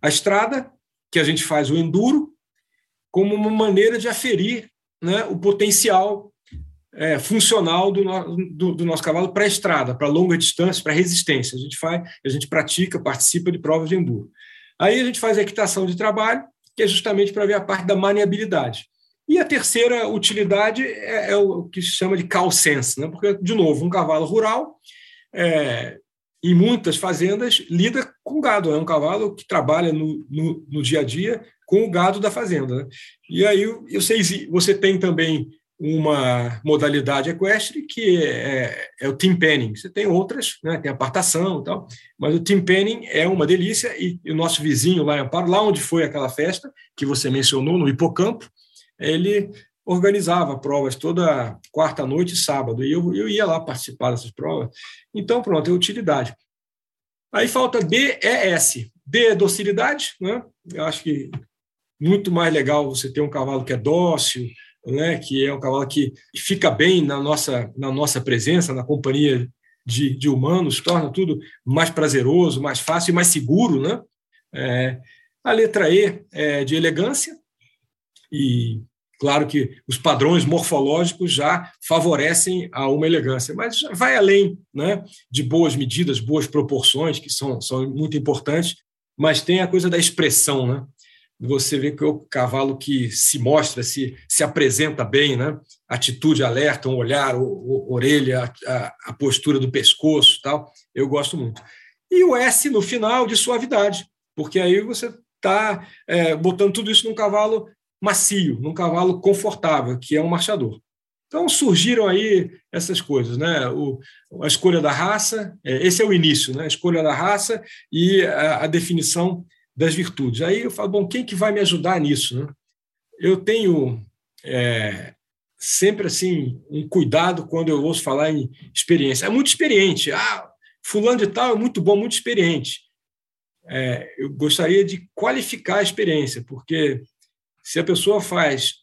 a estrada, que a gente faz o enduro, como uma maneira de aferir né, o potencial é, funcional do, do, do, nosso cavalo para a estrada, para longa distância, para resistência. A gente faz, a gente pratica, participa de provas de enduro. Aí a gente faz a equitação de trabalho, que é justamente para ver a parte da maniabilidade. E a terceira utilidade é, é o que se chama de call sense, né? porque, de novo, um cavalo rural, é, em muitas fazendas, lida com gado. É um cavalo que trabalha no, no, no dia a dia com o gado da fazenda. Né? E aí eu sei, você tem também uma modalidade equestre que é, é, o team penning. Você tem outras, né? tem apartação e tal, mas o team penning é uma delícia e, e o nosso vizinho lá em Amparo, lá onde foi aquela festa que você mencionou, no hipocampo, ele organizava provas toda quarta noite e sábado, e eu, eu ia lá participar dessas provas. Então, pronto, é utilidade. Aí falta D, E, S. D é docilidade, né? eu acho que muito mais legal você ter um cavalo que é dócil, né, que é um cavalo que fica bem na nossa, na nossa presença, na companhia de, de humanos, torna tudo mais prazeroso, mais fácil e mais seguro. Né? É, a letra E é de elegância, e claro que os padrões morfológicos já favorecem a uma elegância, mas vai além né, de boas medidas, boas proporções, que são, são muito importantes, mas tem a coisa da expressão, né? Você vê que o cavalo que se mostra, se, se apresenta bem, né? Atitude alerta, um olhar, o, o, orelha, a, a postura do pescoço, tal. Eu gosto muito. E o S no final de suavidade, porque aí você está é, botando tudo isso num cavalo macio, num cavalo confortável, que é um marchador. Então surgiram aí essas coisas, né? O, a escolha da raça, é, esse é o início, né? A escolha da raça e a, a, definição das virtudes. Aí eu falo, bom, quem que vai me ajudar nisso, né? Eu tenho é, sempre assim um cuidado quando eu ouço falar em experiência. É muito experiente. Ah, fulano de tal é muito bom, muito experiente. É, eu gostaria de qualificar a experiência, porque se a pessoa faz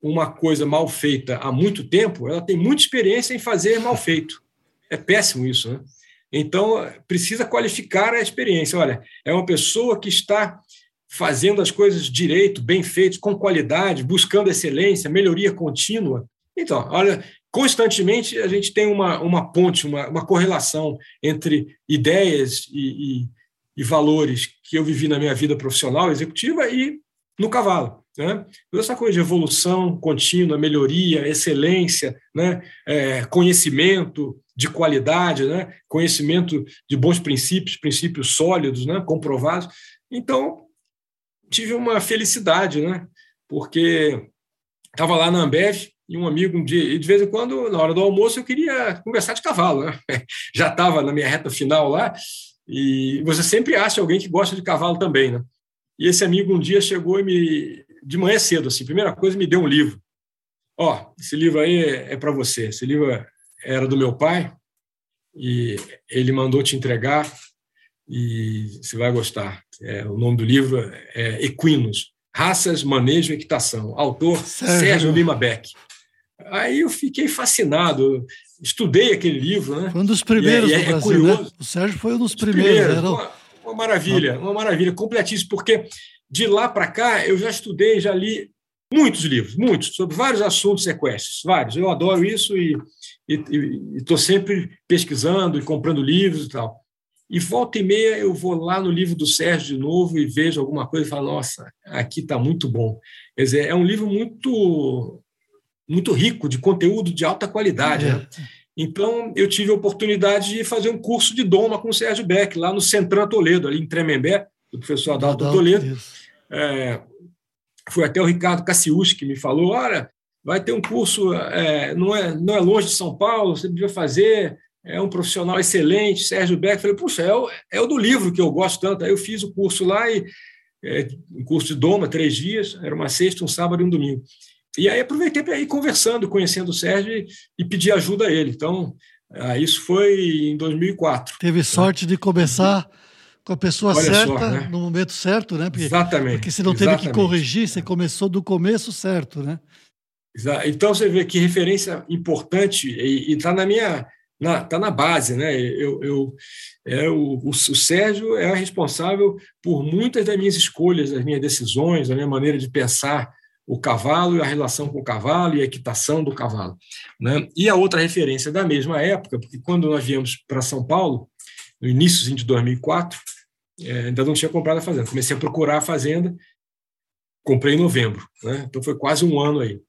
uma coisa mal feita há muito tempo, ela tem muita experiência em fazer mal feito. É péssimo isso, né? Então, precisa qualificar a experiência. Olha, é uma pessoa que está fazendo as coisas direito, bem feitas, com qualidade, buscando excelência, melhoria contínua. Então, olha, constantemente a gente tem uma, uma ponte, uma, uma correlação entre ideias e, e, e valores que eu vivi na minha vida profissional, executiva, e no cavalo. Né? Toda essa coisa de evolução contínua, melhoria, excelência, né? É, conhecimento de qualidade, né? conhecimento de bons princípios, princípios sólidos, né? comprovados. Então, tive uma felicidade, né? porque estava lá na Ambev e um amigo um dia, e de vez em quando, na hora do almoço, eu queria conversar de cavalo. Né? Já estava na minha reta final lá, e você sempre acha alguém que gosta de cavalo também. Né? E esse amigo um dia chegou e me, de manhã cedo, assim, primeira coisa, me deu um livro. Ó, oh, esse livro aí é, é para você. Esse livro era do meu pai e ele mandou te entregar e você vai gostar. É, o nome do livro é Equinos, Raças, Manejo e Equitação. Autor Sérgio, Sérgio Lima Beck. Aí eu fiquei fascinado, estudei aquele livro, né? Foi um dos primeiros e é, do é Brasil, né? O Sérgio foi um dos primeiros. primeiros era... Uma maravilha, uma maravilha, completíssimo, porque de lá para cá eu já estudei, já li muitos livros, muitos, sobre vários assuntos equestres, vários. Eu adoro isso e estou sempre pesquisando e comprando livros e tal. E volta e meia eu vou lá no livro do Sérgio de novo e vejo alguma coisa e falo, nossa, aqui está muito bom. Quer dizer, é um livro muito, muito rico, de conteúdo de alta qualidade. É. Né? Então, eu tive a oportunidade de fazer um curso de doma com o Sérgio Beck, lá no Centrão Toledo, ali em Tremembé, do professor Adalto Toledo. É, foi até o Ricardo Cassius que me falou: olha, vai ter um curso, é, não, é, não é longe de São Paulo, você devia fazer, é um profissional excelente, Sérgio Beck. Falei, puxa, é o, é o do livro que eu gosto tanto. Aí eu fiz o curso lá, e é, um curso de doma, três dias, era uma sexta, um sábado e um domingo. E aí aproveitei para ir conversando, conhecendo o Sérgio e, e pedir ajuda a ele. Então, ah, isso foi em 2004. Teve sorte de começar com a pessoa Olha certa, só, né? no momento certo, né? Porque, exatamente. Porque você não exatamente. teve que corrigir, você começou do começo certo, né? Então você vê que referência importante e está na minha na, tá na base, né? Eu, eu é, o, o, o Sérgio é responsável por muitas das minhas escolhas, das minhas decisões, da minha maneira de pensar o cavalo e a relação com o cavalo e a equitação do cavalo. Né? E a outra referência da mesma época, porque quando nós viemos para São Paulo, no início de 2004, é, ainda não tinha comprado a fazenda. Comecei a procurar a fazenda, comprei em novembro, né? então foi quase um ano aí.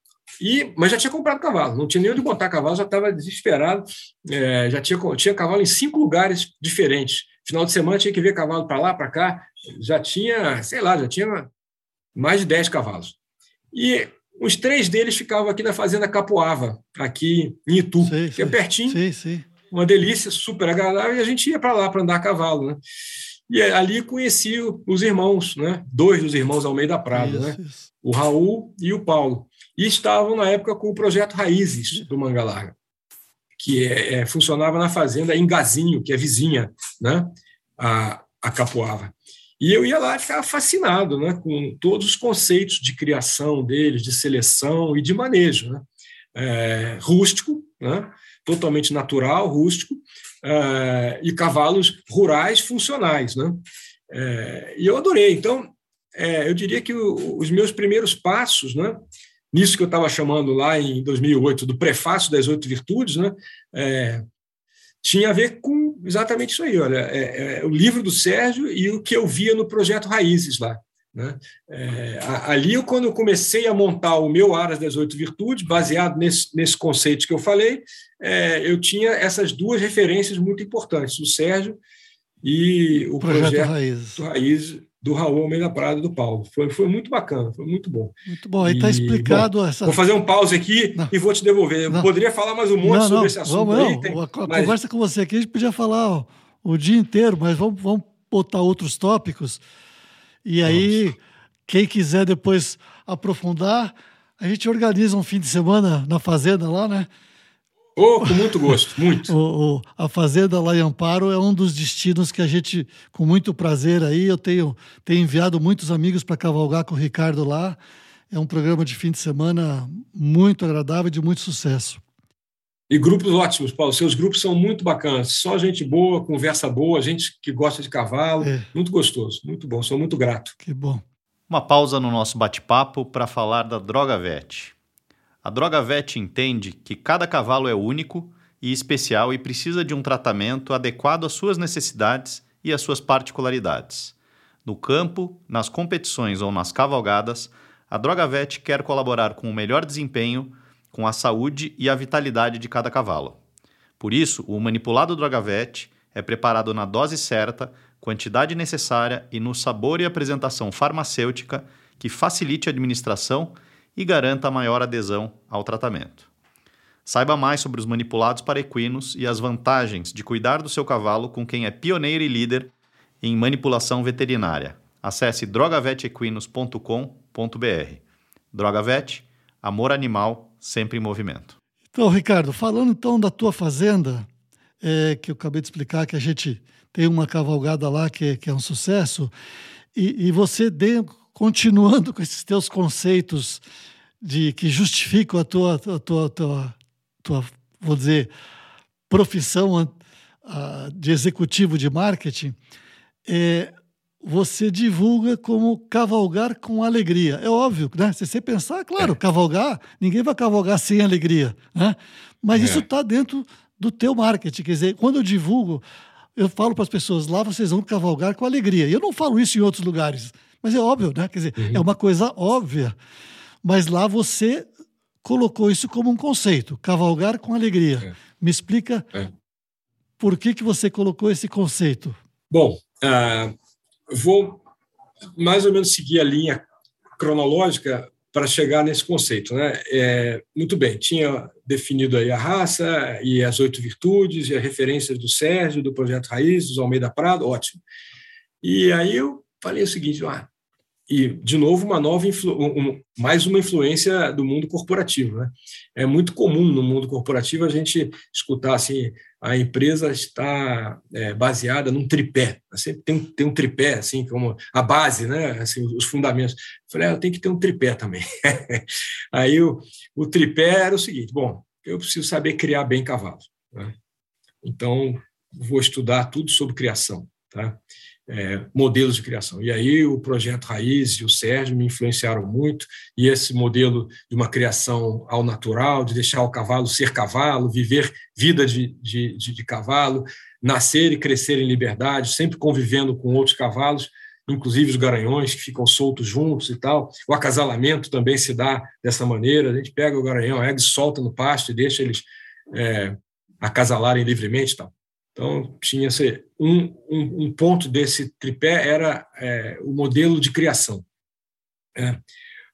E, mas já tinha comprado cavalo, não tinha nem onde botar cavalo, já estava desesperado. É, já tinha, tinha cavalo em cinco lugares diferentes. Final de semana tinha que ver cavalo para lá, para cá. Já tinha, sei lá, já tinha mais de dez cavalos. E os três deles ficavam aqui na Fazenda Capoava, aqui em Itu, sei, que é pertinho. Uma delícia, super agradável, e a gente ia para lá para andar a cavalo. Né? E ali conheci os irmãos, né? dois dos irmãos Almeida Prado, isso, né? Isso. o Raul e o Paulo. E estavam, na época, com o projeto Raízes do Manga Larga, que é, é, funcionava na fazenda em Gazinho, que é vizinha, né? a, a Capoava. E eu ia lá e ficava fascinado né, com todos os conceitos de criação deles, de seleção e de manejo. Né? É, rústico, né? Totalmente natural, rústico, é, e cavalos rurais funcionais. Né? É, e eu adorei. Então, é, eu diria que o, os meus primeiros passos, né, nisso que eu estava chamando lá em 2008 do prefácio das oito virtudes, né, tinha a ver com exatamente isso aí. Olha, o livro do Sérgio e o que eu via no projeto Raízes lá. Né? É, ali, quando eu comecei a montar o meu Aras das Oito Virtudes, baseado nesse, nesse conceito que eu falei, é, eu tinha essas duas referências muito importantes, o Sérgio e o projeto, projeto Raízes. Raízes do Raul Almeida Prado do Paulo. Foi, foi muito bacana, foi muito bom. Muito bom, aí está explicado bom, essa. Vou fazer um pause aqui não. e vou te devolver. Eu não. poderia falar mais um monte não, sobre esse assunto vamos, aí. Tem, a, a mas... conversa com você aqui, a gente podia falar ó, o dia inteiro, mas vamos, vamos botar outros tópicos. E aí, Nossa. quem quiser depois aprofundar, a gente organiza um fim de semana na fazenda lá, né? Oh, com muito gosto, muito. o, o, a Fazenda lá em Amparo é um dos destinos que a gente, com muito prazer aí, eu tenho, tenho enviado muitos amigos para cavalgar com o Ricardo lá. É um programa de fim de semana muito agradável e de muito sucesso. E grupos ótimos, Paulo. Seus grupos são muito bacanas. Só gente boa, conversa boa, gente que gosta de cavalo. É. Muito gostoso, muito bom. Sou muito grato. Que bom. Uma pausa no nosso bate-papo para falar da Droga Vet. A droga vet entende que cada cavalo é único e especial e precisa de um tratamento adequado às suas necessidades e às suas particularidades. No campo, nas competições ou nas cavalgadas, a Droga Vet quer colaborar com o melhor desempenho, com a saúde e a vitalidade de cada cavalo. Por isso, o manipulado Vet é preparado na dose certa, quantidade necessária e no sabor e apresentação farmacêutica que facilite a administração e garanta maior adesão ao tratamento. Saiba mais sobre os manipulados para equinos e as vantagens de cuidar do seu cavalo com quem é pioneiro e líder em manipulação veterinária. Acesse drogavetequinos.com.br. Drogavet, amor animal sempre em movimento. Então, Ricardo, falando então da tua fazenda, é, que eu acabei de explicar que a gente tem uma cavalgada lá que, é, que é um sucesso, e, e você de, continuando com esses teus conceitos de que justificam a tua, a tua, tua, tua, vou dizer, profissão de executivo de marketing, é, você divulga como cavalgar com alegria. É óbvio, né? Se você pensar, claro, é. cavalgar, ninguém vai cavalgar sem alegria, né? Mas é. isso está dentro do teu marketing. Quer dizer, quando eu divulgo, eu falo para as pessoas, lá vocês vão cavalgar com alegria. E eu não falo isso em outros lugares. Mas é óbvio, né? Quer dizer, uhum. é uma coisa óbvia. Mas lá você colocou isso como um conceito, cavalgar com alegria. É. Me explica é. por que, que você colocou esse conceito. Bom, uh, vou mais ou menos seguir a linha cronológica para chegar nesse conceito. Né? É, muito bem, tinha definido aí a raça e as oito virtudes e as referências do Sérgio, do Projeto Raiz, do Almeida Prado, ótimo. E aí eu falei o seguinte, ah, e, de novo, uma nova um, mais uma influência do mundo corporativo. Né? É muito comum no mundo corporativo a gente escutar assim, a empresa está é, baseada num tripé. Sempre tem, tem um tripé, assim, como a base, né? assim, os fundamentos. Eu falei, ah, tem que ter um tripé também. Aí o, o tripé era o seguinte: bom, eu preciso saber criar bem cavalos. Né? Então, vou estudar tudo sobre criação. Tá? É, modelos de criação. E aí o projeto Raiz e o Sérgio me influenciaram muito, e esse modelo de uma criação ao natural, de deixar o cavalo ser cavalo, viver vida de, de, de, de cavalo, nascer e crescer em liberdade, sempre convivendo com outros cavalos, inclusive os garanhões que ficam soltos juntos e tal. O acasalamento também se dá dessa maneira, a gente pega o garanhão, a solta no pasto e deixa eles é, acasalarem livremente e tal. Então, tinha um, um, um ponto desse tripé era é, o modelo de criação. É.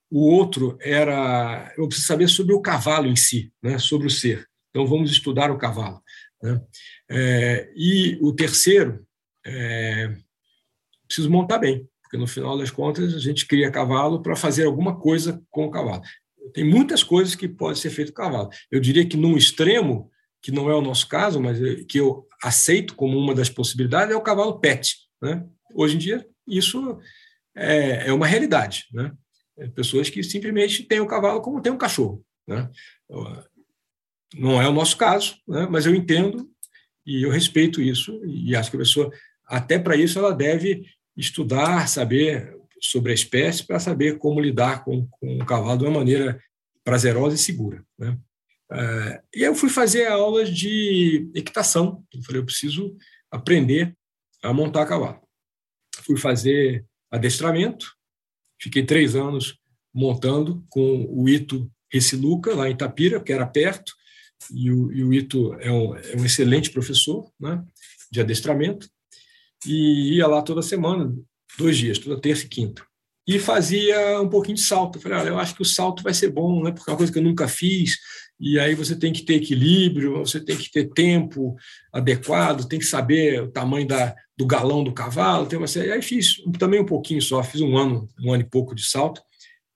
O outro era, eu preciso saber sobre o cavalo em si, né, sobre o ser. Então, vamos estudar o cavalo. Né? É, e o terceiro, é, preciso montar bem, porque no final das contas a gente cria cavalo para fazer alguma coisa com o cavalo. Tem muitas coisas que podem ser feitas com o cavalo. Eu diria que, num extremo, que não é o nosso caso, mas que eu aceito como uma das possibilidades, é o cavalo pet. Né? Hoje em dia, isso é, é uma realidade. Né? É pessoas que simplesmente têm o cavalo como tem um cachorro. Né? Não é o nosso caso, né? mas eu entendo e eu respeito isso e acho que a pessoa, até para isso, ela deve estudar, saber sobre a espécie para saber como lidar com, com o cavalo de uma maneira prazerosa e segura. Né? É, e eu fui fazer aulas de equitação. Eu falei, eu preciso aprender a montar cavalo. Fui fazer adestramento, fiquei três anos montando com o Ito Reciluca, lá em Itapira, que era perto, e o, e o Ito é um, é um, excelente professor né, de adestramento, e ia lá toda semana, dois dias, toda terça e quinta. E fazia um pouquinho de salto. Eu falei, olha, eu acho que o salto vai ser bom, né, porque é uma coisa que eu nunca fiz, e aí você tem que ter equilíbrio, você tem que ter tempo adequado, tem que saber o tamanho da, do galão do cavalo, tem uma série. Aí fiz também um pouquinho só, fiz um ano, um ano e pouco de salto.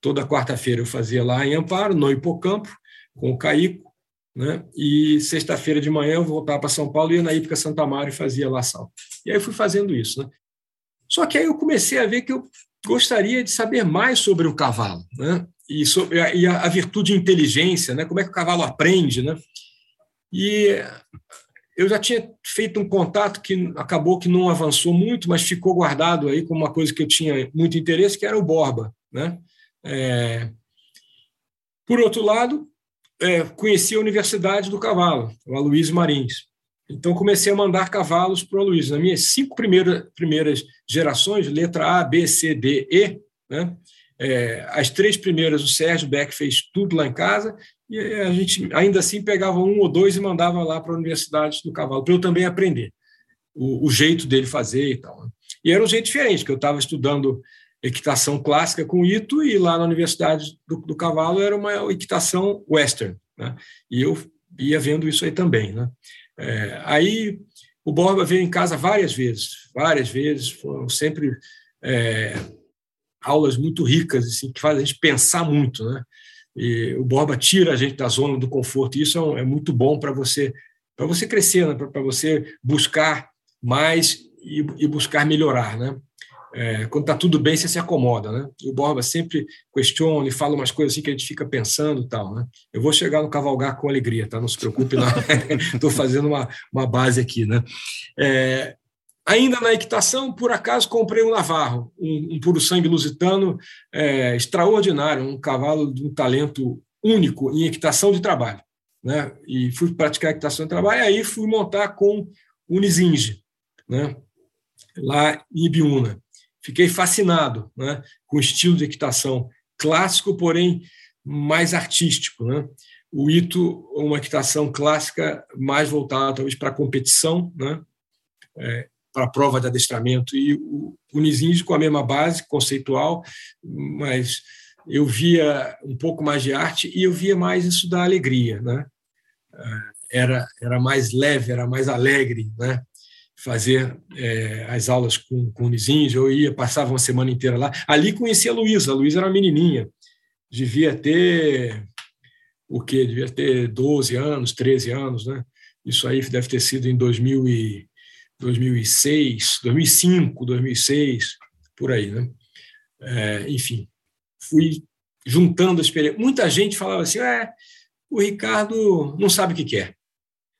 Toda quarta-feira eu fazia lá em Amparo, no Hipocampo, com o Caico, né? E sexta-feira de manhã eu voltava para São Paulo, ia na Ípica Santa Mário e fazia lá salto. E aí fui fazendo isso, né? Só que aí eu comecei a ver que eu gostaria de saber mais sobre o cavalo, né? e, sobre a, e a, virtude de inteligência, né? como é que o cavalo aprende. Né? E eu já tinha feito um contato que acabou que não avançou muito, mas ficou guardado aí como uma coisa que eu tinha muito interesse, que era o Borba. Né? É... Por outro lado, é, conheci a Universidade do Cavalo, o Aloysio Marins. Então, comecei a mandar cavalos para o Aloysio. Nas minhas cinco primeiras, primeiras gerações, letra A, B, C, D, E, né? É, as três primeiras, o Sérgio Beck fez tudo lá em casa, e a gente ainda assim pegava um ou dois e mandava lá para a Universidade do Cavalo, para eu também aprender o, o, jeito dele fazer e tal. Né? E era um jeito diferente, que eu estava estudando equitação clássica com o Ito, e lá na Universidade do, do Cavalo era uma equitação western. Né? E eu ia vendo isso aí também. Né? É, aí o Borba veio em casa várias vezes, várias vezes, foram sempre. É, aulas muito ricas, assim, que fazem a gente pensar muito, né? E o Borba tira a gente da zona do conforto, e isso é, é muito bom para você para você crescer, né? para você buscar mais e, e buscar melhorar, né? É, quando está tudo bem, você se acomoda, né? E o Borba sempre questiona e fala umas coisas assim que a gente fica pensando e tal, né? Eu vou chegar no cavalgar com alegria, tá? Não se preocupe. Estou fazendo uma, uma base aqui, né? É, Ainda na equitação, por acaso, comprei um Navarro, um, um puro sangue lusitano é, extraordinário, um cavalo de um talento único em equitação de trabalho. Né? E fui praticar equitação de trabalho, e aí fui montar com o Nizinge, né? lá em Ibiúna. Fiquei fascinado né? com o estilo de equitação clássico, porém mais artístico. Né? O Ito, uma equitação clássica mais voltada talvez para a competição, né? É, para a prova de adestramento. E o Unizinho com a mesma base conceitual, mas eu via um pouco mais de arte e eu via mais isso da alegria, né? É, era era mais leve, era mais alegre, né? Fazer é, as aulas com, com o Unizinho, eu ia, passava uma semana inteira lá. Ali conhecia a Luísa, a Luísa era uma menininha, devia ter o quê? Devia ter 12 anos, 13 anos, né? Isso aí deve ter sido em 2000 e 2006, 2005, 2006, por aí, né? É, enfim, fui juntando a experiência. Muita gente falava assim: é, o Ricardo não sabe o que quer.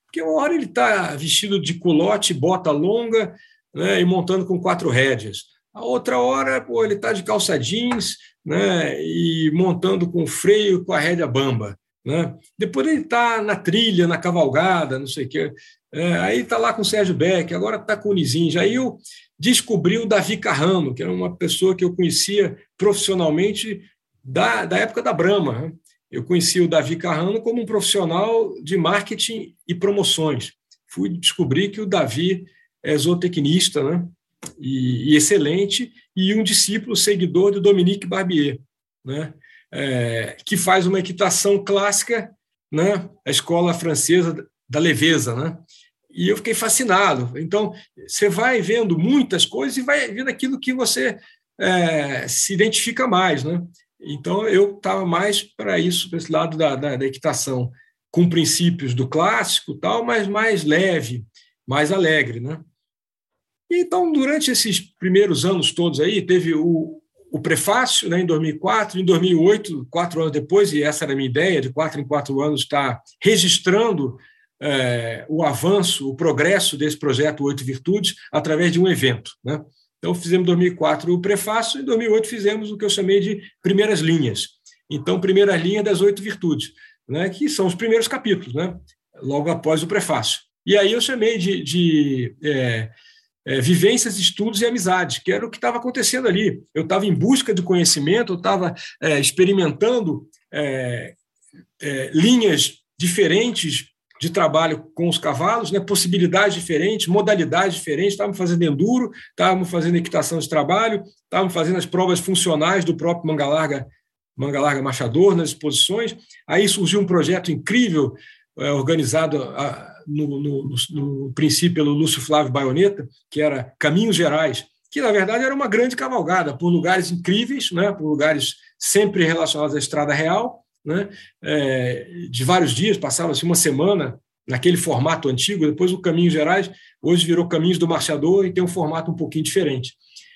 Porque uma hora ele está vestido de culote, bota longa né, e montando com quatro rédeas. A outra hora, pô, ele está de calça jeans né, e montando com freio com a rédea bamba. Né? Depois ele está na trilha, na cavalgada, não sei o quê. É, aí está lá com o Sérgio Beck, agora está com o Nizinja. Aí eu descobri o Davi Carrano, que era uma pessoa que eu conhecia profissionalmente da, da época da Brahma. Eu conheci o Davi Carrano como um profissional de marketing e promoções. Fui descobrir que o Davi é zootecnista né? e, e excelente, e um discípulo seguidor de Dominique Barbier. Né? é, que faz uma equitação clássica, né? a escola francesa da leveza. Né? E eu fiquei fascinado. Então, você vai vendo muitas coisas e vai vendo aquilo que você é, se identifica mais. Né? Então, eu estava mais para isso, para esse lado da, da, da, equitação, com princípios do clássico, tal, mas mais leve, mais alegre. Né? Então, durante esses primeiros anos todos aí, teve o, o prefácio né, em 2004, em 2008, quatro anos depois, e essa era a minha ideia, de quatro em quatro anos, estar registrando é, o avanço, o progresso desse projeto Oito Virtudes através de um evento. Né? Então, fizemos em 2004 o prefácio, em 2008 fizemos o que eu chamei de primeiras linhas. Então, primeira linha das oito virtudes, né, que são os primeiros capítulos, né, logo após o prefácio. E aí eu chamei de, de é, é, vivências, estudos e amizades, que era o que estava acontecendo ali. Eu estava em busca de conhecimento, eu estava é, experimentando é, é, linhas diferentes de trabalho com os cavalos, né, possibilidades diferentes, modalidades diferentes. Estávamos fazendo enduro, estávamos fazendo equitação de trabalho, estávamos fazendo as provas funcionais do próprio manga larga, manga larga machador nas exposições. Aí surgiu um projeto incrível, é, organizado a, no, no, no, princípio pelo Lúcio Flávio Baioneta, que era Caminhos Gerais, que na verdade era uma grande cavalgada por lugares incríveis, né, por lugares sempre relacionados à estrada real, né, é, de vários dias, passava-se uma semana naquele formato antigo, depois o Caminhos Gerais, hoje virou Caminhos do Marchador e tem um formato um pouquinho diferente.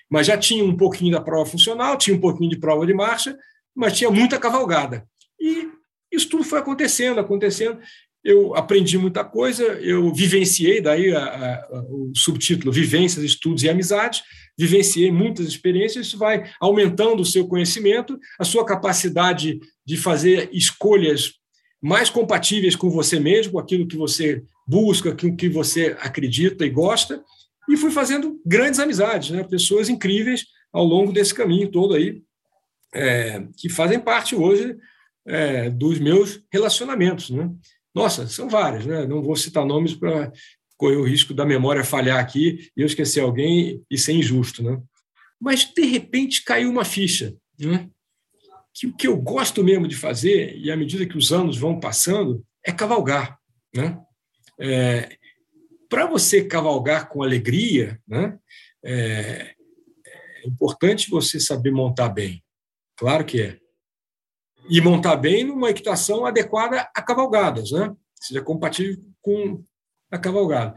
Mas já tinha um pouquinho da prova funcional, tinha um pouquinho de prova de marcha, mas tinha muita cavalgada. E isso tudo foi acontecendo, acontecendo eu aprendi muita coisa, eu vivenciei, daí a, a, o subtítulo Vivências, Estudos e Amizades, vivenciei muitas experiências, isso vai aumentando o seu conhecimento, a sua capacidade de fazer escolhas mais compatíveis com você mesmo, com aquilo que você busca, com o que você acredita e gosta, e fui fazendo grandes amizades, né? pessoas incríveis ao longo desse caminho todo aí, é, que fazem parte hoje é, dos meus relacionamentos. Né? Nossa, são várias, né? Não vou citar nomes para correr o risco da memória falhar aqui e eu esquecer alguém e ser injusto, né? Mas de repente caiu uma ficha, né? Que o que eu gosto mesmo de fazer e à medida que os anos vão passando é cavalgar, né? É, para você cavalgar com alegria, né? É, é importante você saber montar bem. Claro que é e montar bem numa equitação adequada a cavalgadas, né? seja compatível com a cavalgada.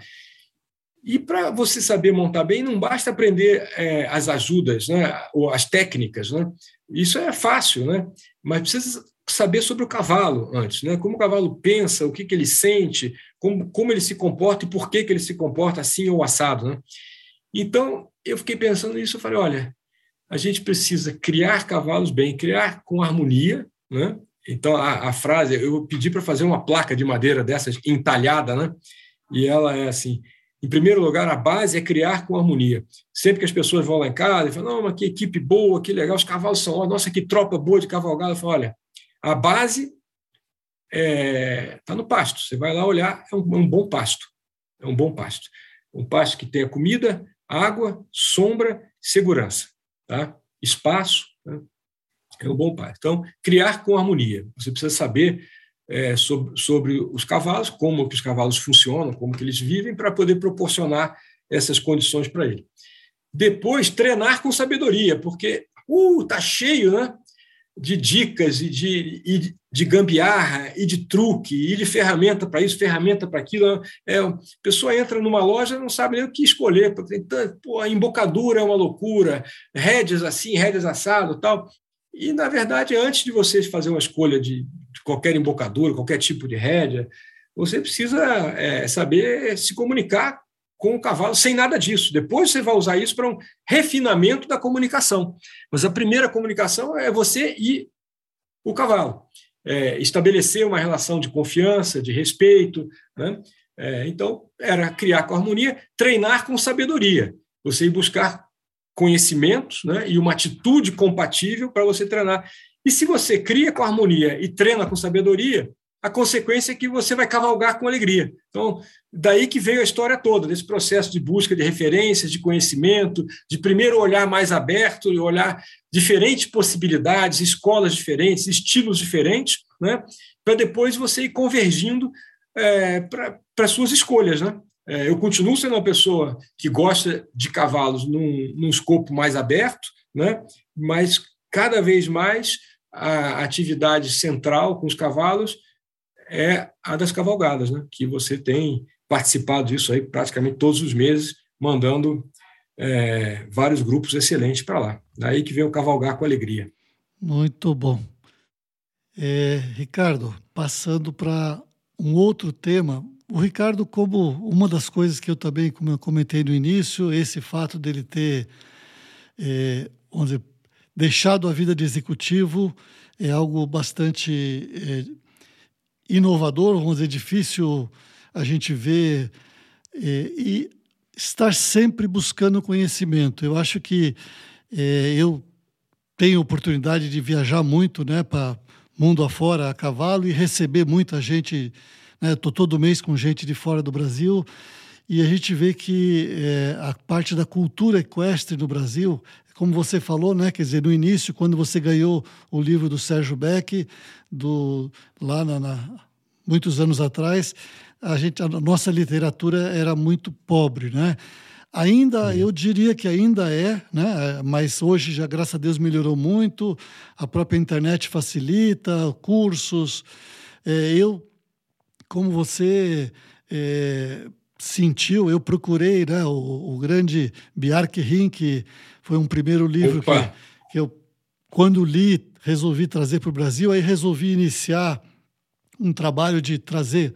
E para você saber montar bem, não basta aprender é, as ajudas, né? ou as técnicas. Né? Isso é fácil, né? mas precisa saber sobre o cavalo antes, né? como o cavalo pensa, o que, que ele sente, como, como ele se comporta e por que, que ele se comporta assim ou assado. Né? Então, eu fiquei pensando nisso, eu falei, olha, a gente precisa criar cavalos bem, criar com harmonia, né? Então, a, a, frase, eu pedi para fazer uma placa de madeira dessas entalhada, né? E ela é assim: em primeiro lugar, a base é criar com harmonia. Sempre que as pessoas vão lá em casa e falam, não, mas que equipe boa, que legal, os cavalos são, nossa, que tropa boa de cavalgada. Eu falo, olha, a base está é, tá no pasto. Você vai lá olhar, é um, é um bom pasto. É um bom pasto. Um pasto que tenha comida, água, sombra, segurança. Tá? Espaço, né? é um bom pai. Então, criar com harmonia. Você precisa saber é, sobre, sobre os cavalos, como que os cavalos funcionam, como que eles vivem, para poder proporcionar essas condições para ele. Depois, treinar com sabedoria, porque uh, tá cheio, né? de dicas e de, e de gambiarra e de truque e de ferramenta para isso, ferramenta para aquilo. É, a pessoa entra numa loja não sabe nem o que escolher. Pô, a embocadura é uma loucura, rédeas assim, rédeas assado tal. E, na verdade, antes de vocês fazer uma escolha de, de qualquer embocadura, qualquer tipo de rédea, você precisa é, saber se comunicar com o cavalo sem nada disso. Depois você vai usar isso para um refinamento da comunicação. Mas a primeira comunicação é você e o cavalo. É, estabelecer uma relação de confiança, de respeito. Né? É, então, era criar com harmonia, treinar com sabedoria. Você ir buscar conhecimentos né, e uma atitude compatível para você treinar. E se você cria com harmonia e treina com sabedoria, a consequência é que você vai cavalgar com alegria. Então, daí que veio a história toda, desse processo de busca de referências, de conhecimento, de primeiro olhar mais aberto e olhar diferentes possibilidades, escolas diferentes, estilos diferentes, né, para depois você ir convergindo é, para suas escolhas. Né? É, eu continuo sendo uma pessoa que gosta de cavalos num, num escopo mais aberto, né? mas cada vez mais a atividade central com os cavalos é a das cavalgadas, né? que você tem participado disso aí praticamente todos os meses, mandando é, vários grupos excelentes para lá. Daí que vem o Cavalgar com Alegria. Muito bom. É, Ricardo, passando para um outro tema, o Ricardo, como uma das coisas que eu também, como eu comentei no início, esse fato dele ter, é, deixado a vida de executivo é algo bastante é, inovador, vamos dizer, difícil a gente ver é, e estar sempre buscando conhecimento. Eu acho que é, eu tenho oportunidade de viajar muito, né, para mundo afora a cavalo e receber muita gente. Estou né, todo mês com gente de fora do Brasil e a gente vê que é, a parte da cultura equestre no Brasil, como você falou, né, quer dizer, no início, quando você ganhou o livro do Sérgio Beck, do, lá na, na, muitos anos atrás, a, gente, a nossa literatura era muito pobre, né? Ainda, eu diria que ainda é, né? mas hoje já, graças a Deus, melhorou muito. A própria internet facilita, cursos. É, eu, como você é, sentiu, eu procurei né? o, o grande Bjark Rin, que foi um primeiro livro que, que eu, quando li, resolvi trazer para o Brasil. Aí resolvi iniciar um trabalho de trazer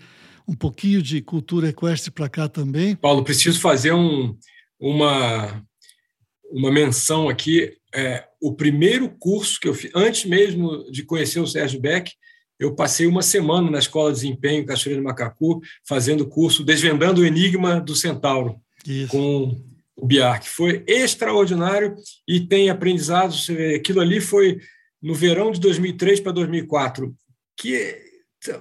um pouquinho de cultura equestre para cá também. Paulo, preciso fazer um, uma, uma menção aqui. É, o primeiro curso que eu fiz, antes mesmo de conhecer o Sérgio Beck, eu passei uma semana na Escola de Desempenho Cachoeira do Macacu, fazendo curso Desvendando o Enigma do Centauro, Isso. com o Biark. Foi extraordinário e tem aprendizados. Aquilo ali foi no verão de 2003 para 2004, que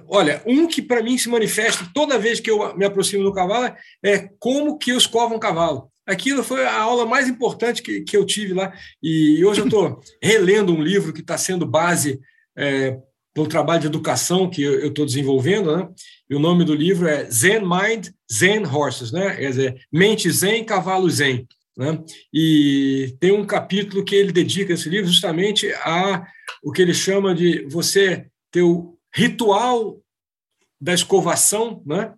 Olha, um que para mim se manifesta toda vez que eu me aproximo do cavalo é como que eu escovo um cavalo. Aquilo foi a aula mais importante que, que eu tive lá. E hoje eu estou relendo um livro que está sendo base é, do trabalho de educação que eu estou desenvolvendo, né? E o nome do livro é Zen Mind, Zen Horses, né? Quer dizer, mente zen, cavalo zen. Né? E tem um capítulo que ele dedica esse livro justamente a o que ele chama de você ter o ritual da escovação, né?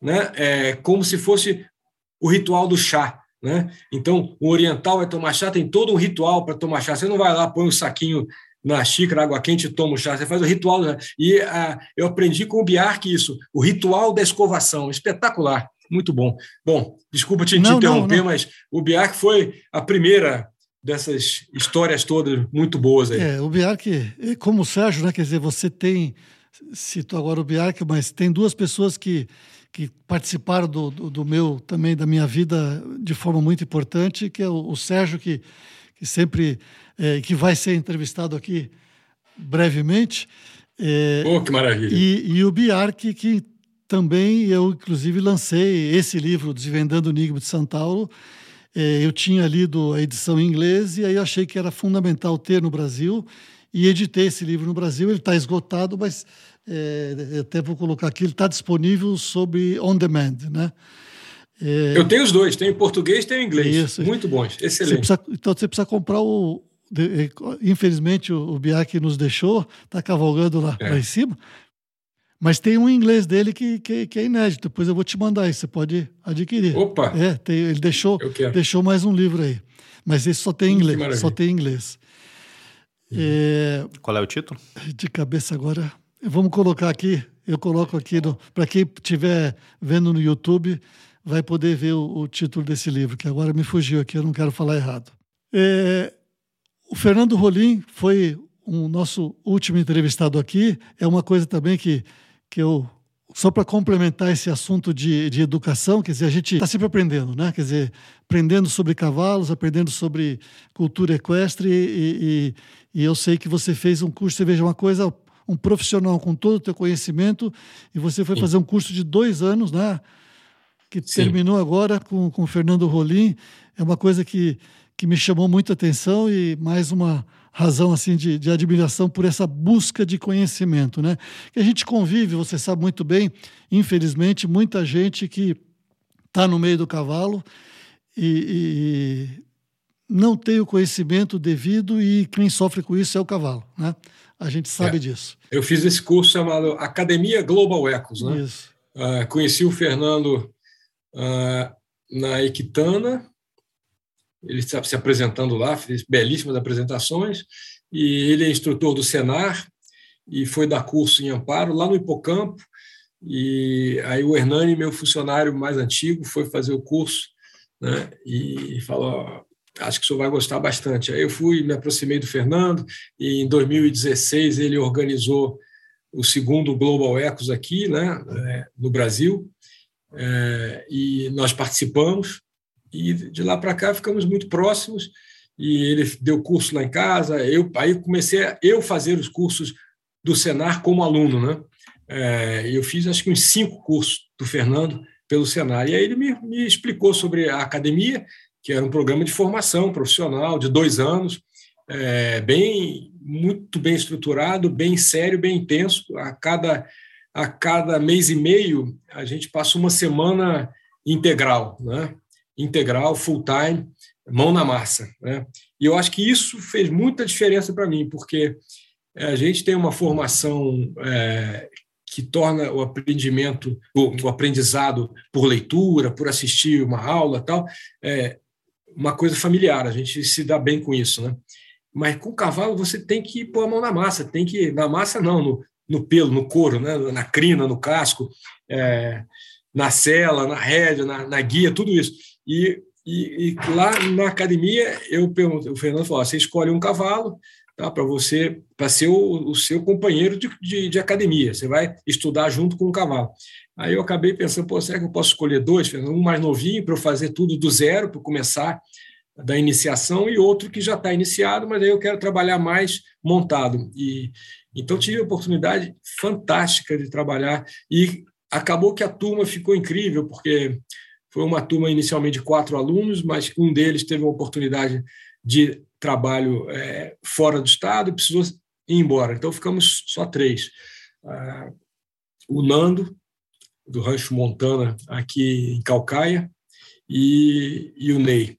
Né? É como se fosse o ritual do chá. Né? Então, o oriental vai tomar chá, tem todo um ritual para tomar chá. Você não vai lá, põe um saquinho na xícara, água quente toma o chá. Você faz o ritual. E a, eu aprendi com o Biark isso, o ritual da escovação. Espetacular, muito bom. Bom, desculpa te, não, interromper, não, não. mas o Biark foi a primeira dessas histórias todas muito boas aí. É, o Biark, como o Sérgio, né, quer dizer, você tem, cito agora o Biark, mas tem duas pessoas que, que participaram do, do, do, meu, também da minha vida de forma muito importante, que é o, o Sérgio, que, que sempre, é, que vai ser entrevistado aqui brevemente. É, oh, que maravilha! E, e o Biark, que também eu, inclusive, lancei esse livro, Desvendando o Enigma de Santauro, é, eu tinha lido a edição em inglês e aí achei que era fundamental ter no Brasil e editei esse livro no Brasil. Ele está esgotado, mas é, até vou colocar aqui, ele está disponível sobre on demand, né? É, eu tenho os dois, tenho em português e tenho em inglês. Isso. Muito bons, excelente. Você precisa, então você precisa comprar o. Infelizmente o, o Biak nos deixou, está cavalgando lá, é. lá em cima. Mas tem um inglês dele que, que, que, é inédito. Depois eu vou te mandar isso, você pode adquirir. Opa! É, tem, ele deixou, deixou mais um livro aí. Mas esse só tem hum, inglês. Só tem inglês. Uhum. É, Qual é o título? De cabeça agora. Vamos colocar aqui. Eu coloco aqui para quem estiver vendo no YouTube, vai poder ver o, o, título desse livro, que agora me fugiu aqui, eu não quero falar errado. É, o Fernando Rolim foi o um nosso último entrevistado aqui. É uma coisa também que que eu só para complementar esse assunto de, de educação, quer dizer, a gente está sempre aprendendo, né? Quer dizer, aprendendo sobre cavalos, aprendendo sobre cultura equestre e, e, e eu sei que você fez um curso, você veja uma coisa, um profissional com todo o teu conhecimento e você foi Sim. fazer um curso de dois anos, né? Que Sim. terminou agora com, com o Fernando Rolim. É uma coisa que, que me chamou muita atenção e mais uma razão assim de, de admiração por essa busca de conhecimento, né? Que a gente convive, você sabe muito bem, infelizmente, muita gente que está no meio do cavalo e, e, não tem o conhecimento devido e quem sofre com isso é o cavalo, né? A gente sabe é. disso. Eu fiz esse curso chamado Academia Global Ecos, né? Isso. Uh, conheci o Fernando na Equitana ele está se apresentando lá, fez belíssimas apresentações, e ele é instrutor do Senar e foi dar curso em Amparo, lá no Hipocampo, e aí o Hernani, meu funcionário mais antigo, foi fazer o curso né, e falou, acho que o senhor vai gostar bastante. Aí eu fui, me aproximei do Fernando, e em 2016 ele organizou o segundo Global Ecos aqui, né, é, no Brasil, é, e nós participamos, e de lá para cá ficamos muito próximos, e ele deu curso lá em casa, eu aí comecei a eu fazer os cursos do Senar como aluno, né? É, eu fiz acho que uns cinco cursos do Fernando pelo Senar, e aí ele me, me explicou sobre a academia, que era um programa de formação profissional de dois anos, é, bem muito bem estruturado, bem sério, bem intenso. A cada a cada mês e meio a gente passa uma semana integral, né? Integral, full time, mão na massa, né? E eu acho que isso fez muita diferença para mim, porque a gente tem uma formação é, que torna o aprendimento, o, o, aprendizado por leitura, por assistir uma aula, tal, é, uma coisa familiar. A gente se dá bem com isso, né? Mas com o cavalo você tem que pôr a mão na massa, tem que na massa não, no, no pelo, no couro, né? na crina, no casco, é, na cela, na rédea, na, na, guia, tudo isso. E, e, e, lá na academia eu pergunto, o Fernando falou: você escolhe um cavalo tá, para você para ser o, o, seu companheiro de, de, de, academia. Você vai estudar junto com o cavalo. Aí eu acabei pensando, pô, será que eu posso escolher dois? Um mais novinho para eu fazer tudo do zero, para começar da iniciação e outro que já está iniciado, mas aí eu quero trabalhar mais montado. E então tive a oportunidade fantástica de trabalhar e acabou que a turma ficou incrível porque foi uma turma inicialmente de quatro alunos, mas um deles teve uma oportunidade de trabalho é, fora do estado e precisou ir embora. Então ficamos só três. Ah, o Nando do Rancho Montana aqui em Calcaia e, e o Ney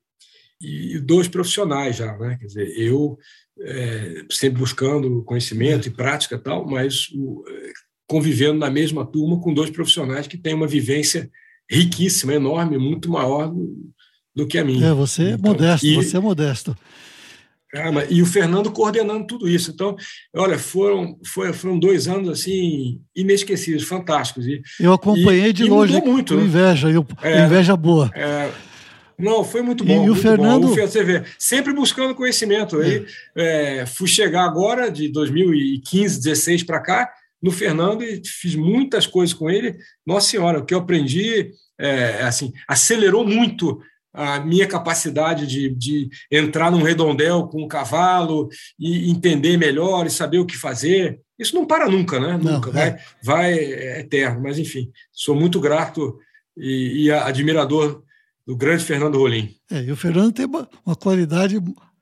e dois profissionais já, né? Quer dizer, eu é, sempre buscando conhecimento e prática tal, mas o, é, convivendo na mesma turma com dois profissionais que têm uma vivência riquíssima, enorme, muito maior do, do que a minha. É, você é então, modesto, e, você é modesto. Ah, e o Fernando coordenando tudo isso. Então, olha, foram, foi, foram dois anos assim inesquecíveis, fantásticos. E, eu acompanhei e, de longe muito, com né? inveja, eu, é, inveja boa. É, não, foi muito bom. E o Fernando. Bom. Você vê, sempre buscando conhecimento. Aí, é. É, fui chegar agora, de 2015, 16 para cá, no Fernando e fiz muitas coisas com ele. Nossa Senhora, o que eu aprendi é, assim, acelerou muito a minha capacidade de, de entrar num redondel com um cavalo e entender melhor e saber o que fazer. Isso não para nunca, né? Não, nunca. Vai, é. vai é eterno. Mas, enfim, sou muito grato e, e admirador do grande Fernando Rolim. É, e o Fernando tem uma, uma qualidade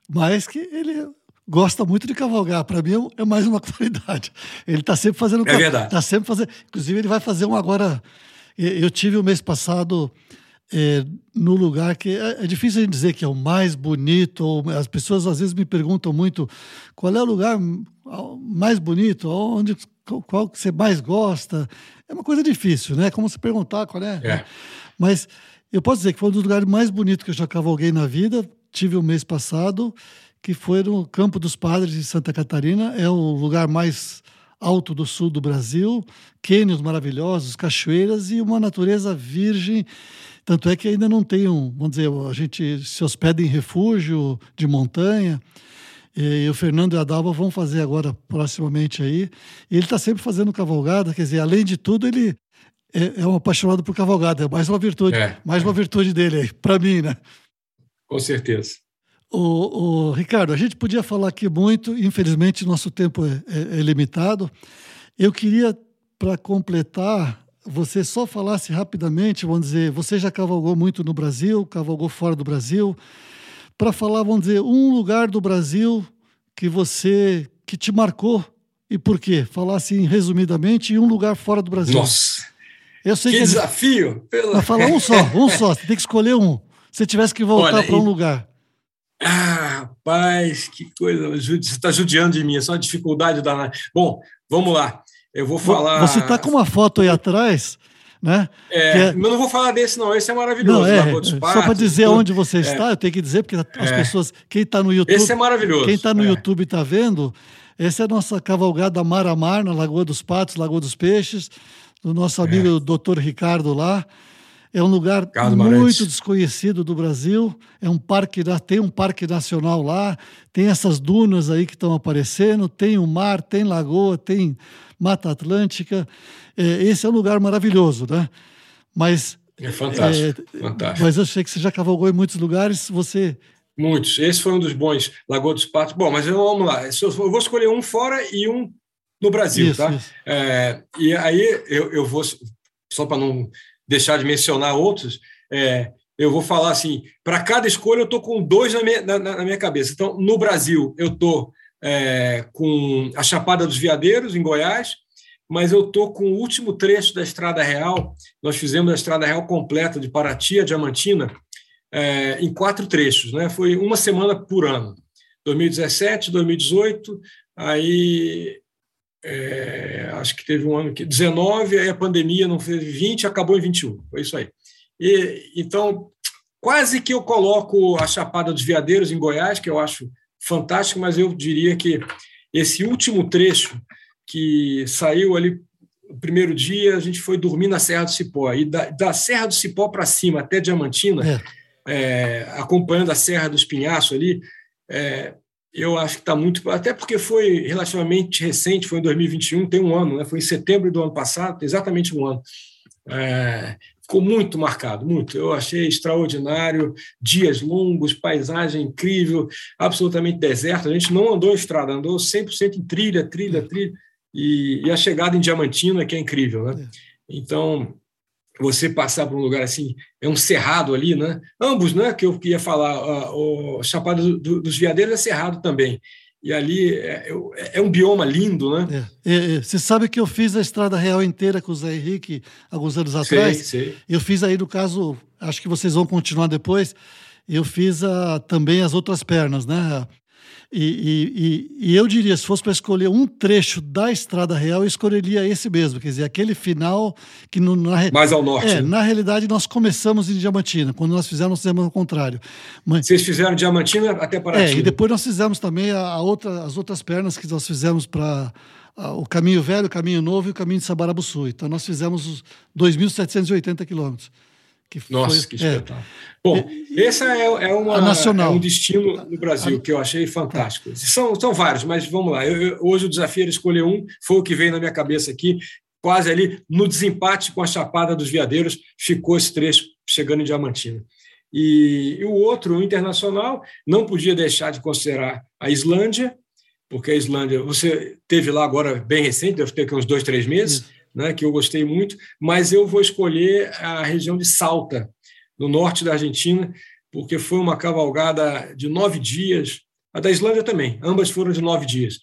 mais que ele gosta muito de cavalgar. Para mim é mais uma qualidade. Ele está sempre fazendo. É verdade. Tá sempre fazendo. Inclusive ele vai fazer um agora. Eu tive o mês passado é, no lugar que é, é difícil dizer que é o mais bonito. Ou, as pessoas às vezes me perguntam muito qual é o lugar mais bonito, onde qual que você mais gosta. É uma coisa difícil, né? Como se perguntar qual é. é. Mas eu posso dizer que foi um dos lugares mais bonitos que eu já cavalguei na vida. Tive o um mês passado, que foi no Campo dos Padres de Santa Catarina. É o lugar mais alto do sul do Brasil. Cânions maravilhosos, cachoeiras e uma natureza virgem. Tanto é que ainda não tem um, vamos dizer, a gente se hospeda em refúgio de montanha. E o Fernando e a Dalva vão fazer agora, proximamente aí. E ele está sempre fazendo cavalgada, quer dizer, além de tudo, ele é, é um apaixonado por cavalgada. É mais uma virtude, é, mais uma virtude dele aí, para mim, né? Com certeza. O, o, Ricardo, a gente podia falar aqui muito, infelizmente nosso tempo é, é, é limitado. Eu queria, para completar, você só falasse rapidamente, vamos dizer, você já cavalgou muito no Brasil, cavalgou fora do Brasil, para falar, vamos dizer, um lugar do Brasil que você que te marcou e por quê? Falar assim resumidamente, e um lugar fora do Brasil. Nossa. Eu sei que, que desafio! Pela... Mas fala um só, um só. Você tem que escolher um. Se tivesse que voltar para um lugar. Ah, rapaz, que coisa. Você está judiando de mim, é só uma dificuldade da. Bom, vamos lá. Eu vou falar. Você está com uma foto aí atrás, Né? É, é... Mas não vou falar desse, não. Esse é maravilhoso. Não, é, Patos, só para dizer tudo. onde você é. está, eu tenho que dizer, porque as é. pessoas. Quem está no YouTube. Esse é maravilhoso. Quem está no YouTube está vendo. Essa é a nossa cavalgada mar a mar, na Lagoa dos Patos, Lagoa dos Peixes, do nosso amigo doutor Ricardo lá. É um lugar Carlos muito Marantes. desconhecido do Brasil. É um parque, tem um parque nacional lá, tem essas dunas aí que estão aparecendo, tem o mar, tem lagoa, tem Mata Atlântica. É, esse é um lugar maravilhoso, né? Mas é fantástico, é, fantástico. Mas eu sei que você já cavalgou em muitos lugares. Você Muitos. Esse foi um dos bons, Lagoa dos Patos. Bom, mas vamos lá. Eu vou escolher um fora e um no Brasil, isso, tá? Isso. É, e aí eu, eu vou, só para não deixar de mencionar outros, é, eu vou falar assim: para cada escolha eu estou com dois na minha, na, na, minha cabeça. Então, no Brasil, eu estou é, com a Chapada dos Veadeiros, em Goiás, mas eu estou com o último trecho da Estrada Real. Nós fizemos a Estrada Real completa de Paraty a Diamantina é, em quatro trechos. Né? Foi uma semana por ano. 2017, 2018, aí é, acho que teve um ano que 19, aí a pandemia não fez 20, acabou em 21. Foi isso aí. E, então, quase que eu coloco a Chapada dos Veadeiros em Goiás, que eu acho fantástico, mas eu diria que esse último trecho que saiu ali no primeiro dia, a gente foi dormir na Serra do Cipó. E da, da Serra do Cipó para cima até Diamantina, é. É, acompanhando a Serra do Espinhaço ali, é, eu acho que está muito. Até porque foi relativamente recente, foi em 2021, tem um ano, né? foi em setembro do ano passado, exatamente um ano. É, ficou muito marcado, muito. Eu achei extraordinário, dias longos, paisagem incrível, absolutamente deserto. A gente não andou em estrada, andou 100% em trilha, trilha, trilha. E, e, a chegada em Diamantina, que é incrível. Né? É. Então, você passar por um lugar assim, é um cerrado ali, né? Ambos, né? Que eu queria falar, o Chapada do, dos Veadeiros é cerrado também. E ali é, é, é um bioma lindo, né? É. É, é. Você sabe que eu fiz a Estrada Real inteira com o Zé Henrique alguns anos atrás? Sei, sei. Eu fiz aí, no caso, acho que vocês vão continuar depois, eu fiz a, também as outras pernas, né? E, e, e, eu diria, se fosse para escolher um trecho da Estrada Real, eu escolheria esse mesmo, quer dizer, aquele final que no, na, mais ao norte. É, né? na realidade nós começamos em Diamantina, quando nós fizemos, nós fizemos ao contrário. Mas, Vocês fizeram Diamantina até Paraty? É, e depois nós fizemos também a, a outra, as outras pernas que nós fizemos para o caminho velho, o caminho novo e o caminho de Sabarabuçu. Então nós fizemos os 2.780 quilômetros. Que Nossa, foi, que espetáculo. É. Bom, esse é, é, uma, é, um destino no Brasil que eu achei fantástico. Tá. São, são vários, mas vamos lá. Eu, eu, hoje o desafio era escolher um, foi o que veio na minha cabeça aqui, quase ali no desempate com a Chapada dos Veadeiros, ficou esse trecho chegando em Diamantina. E, e o outro, o internacional, não podia deixar de considerar a Islândia, porque a Islândia, você teve lá agora bem recente, deve ter uns dois, três meses. Isso né, que eu gostei muito, mas eu vou escolher a região de Salta, no norte da Argentina, porque foi uma cavalgada de nove dias, a da Islândia também, ambas foram de nove dias.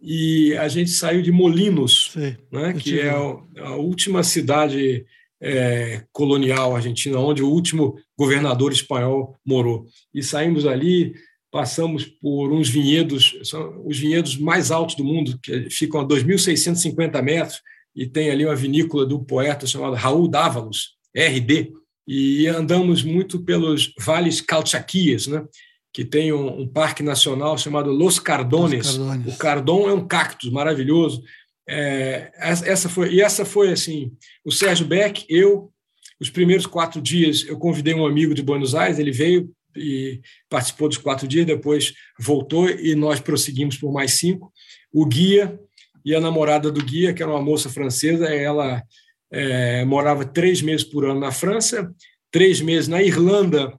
E a gente saiu de Molinos, Sim, né, que é a, última cidade é, colonial argentina, onde o último governador espanhol morou. E saímos ali, passamos por uns vinhedos, são os vinhedos mais altos do mundo, que ficam a 2.650 metros, e tem ali uma vinícola do poeta chamado Raul Dávalos, RD, e andamos muito pelos vales calchaquias, né? que tem um, um, parque nacional chamado Los Cardones. Los Cardones. O cardon é um cactus maravilhoso. É, essa foi e essa foi assim. O Sérgio Beck, eu, os primeiros quatro dias, eu convidei um amigo de Buenos Aires, ele veio e participou dos quatro dias, depois voltou e nós prosseguimos por mais cinco. O guia e a namorada do guia, que era uma moça francesa, ela é, morava três meses por ano na França, três meses na Irlanda,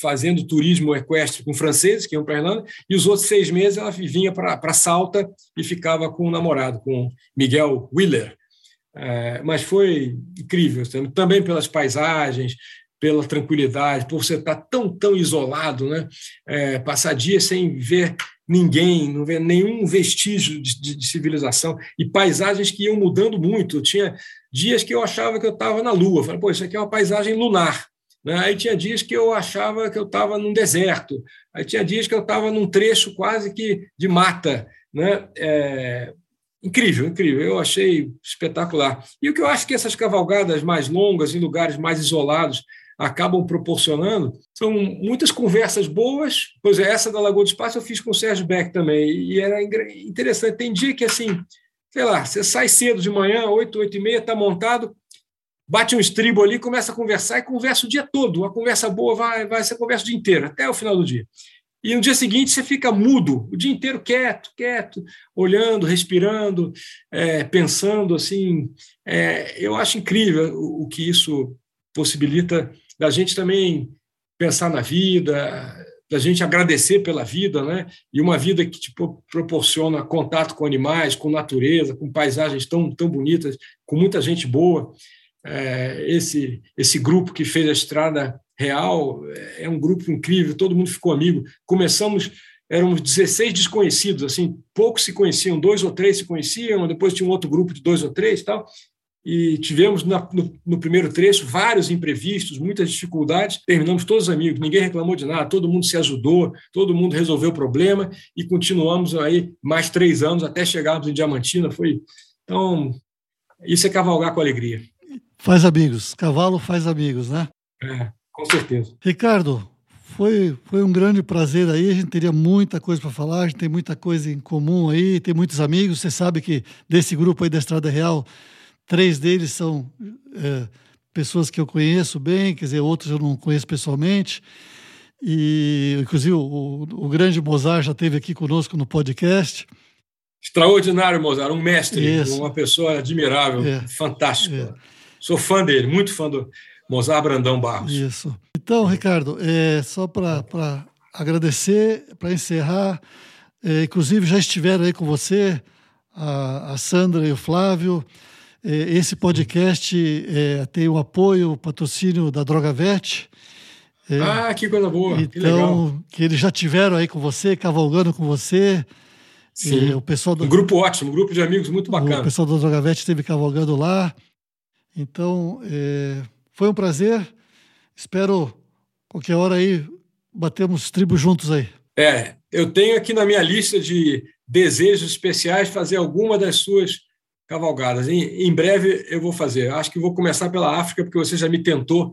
fazendo turismo equestre com franceses que iam para a Irlanda, e os outros seis meses ela vinha para Salta e ficava com o namorado, com Miguel Willer. É, mas foi incrível, também pelas paisagens, pela tranquilidade, por você estar tão, tão isolado, né? É, passar dias sem ver ninguém, não ver nenhum vestígio de, de, de, civilização e paisagens que iam mudando muito. Eu tinha dias que eu achava que eu estava na Lua, falei, pô, isso aqui é uma paisagem lunar. Né? Aí tinha dias que eu achava que eu estava num deserto, aí tinha dias que eu estava num trecho quase que de mata. Né? É, incrível, incrível. Eu achei espetacular. E o que eu acho que essas cavalgadas mais longas, em lugares mais isolados, acabam proporcionando são muitas conversas boas. Pois é, essa da Lagoa do Espaço eu fiz com o Sérgio Beck também, e era interessante. Tem dia que, assim, sei lá, você sai cedo de manhã, 8, 8 e meia, está montado, bate um estribo ali, começa a conversar e conversa o dia todo. A conversa boa vai, vai ser conversa o dia inteiro, até o final do dia. E no dia seguinte você fica mudo, o dia inteiro quieto, quieto, olhando, respirando, é, pensando assim. É, eu acho incrível o, o que isso possibilita da gente também pensar na vida, da gente agradecer pela vida, né? E uma vida que tipo, proporciona contato com animais, com natureza, com paisagens tão, tão bonitas, com muita gente boa. É, esse, esse grupo que fez a estrada real é, é um grupo incrível, todo mundo ficou amigo. Começamos, éramos 16 desconhecidos, assim, poucos se conheciam, dois ou três se conheciam, depois tinha um outro grupo de dois ou três tal e tivemos na, no, no, primeiro trecho vários imprevistos, muitas dificuldades. Terminamos todos amigos, ninguém reclamou de nada, todo mundo se ajudou, todo mundo resolveu o problema e continuamos aí mais três anos até chegarmos em Diamantina. Foi então isso é cavalgar com alegria. Faz amigos, cavalo faz amigos, né? É, com certeza. Ricardo, foi, foi um grande prazer aí. A gente teria muita coisa para falar, a gente tem muita coisa em comum aí, tem muitos amigos. Você sabe que desse grupo aí da Estrada Real Três deles são é, pessoas que eu conheço bem, quer dizer, outros eu não conheço pessoalmente. E, inclusive, o, o grande Mozart já esteve aqui conosco no podcast. Extraordinário, Mozart, um mestre, Isso. uma pessoa admirável, é. fantástico. É. Sou fã dele, muito fã do Mozart Brandão Barros. Isso. Então, Ricardo, é, só para agradecer, para encerrar, é, inclusive já estiveram aí com você a, a Sandra e o Flávio. É, esse podcast é, tem o apoio, o patrocínio da Drogavet. É, ah, que coisa boa! Então, que, que, eles já tiveram aí com você, cavalgando com você. Sim. o pessoal do, um grupo ótimo, um grupo de amigos muito bacana. O pessoal da Drogavet esteve cavalgando lá. Então, é, foi um prazer. Espero qualquer hora aí batemos tribo juntos aí. É, eu tenho aqui na minha lista de desejos especiais fazer alguma das suas cavalgadas. Em, em breve eu vou fazer. Acho que vou começar pela África, porque você já me tentou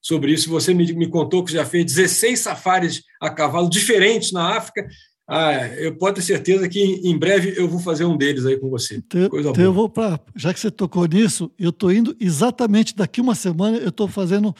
sobre isso. Você me, me contou que já fez 16 safaris a cavalo diferentes na África. Ah, eu posso ter certeza que em breve eu vou fazer um deles aí com você. Então, Coisa então boa. eu vou para. Já que você tocou nisso, eu estou indo exatamente daqui uma semana. Eu estou fazendo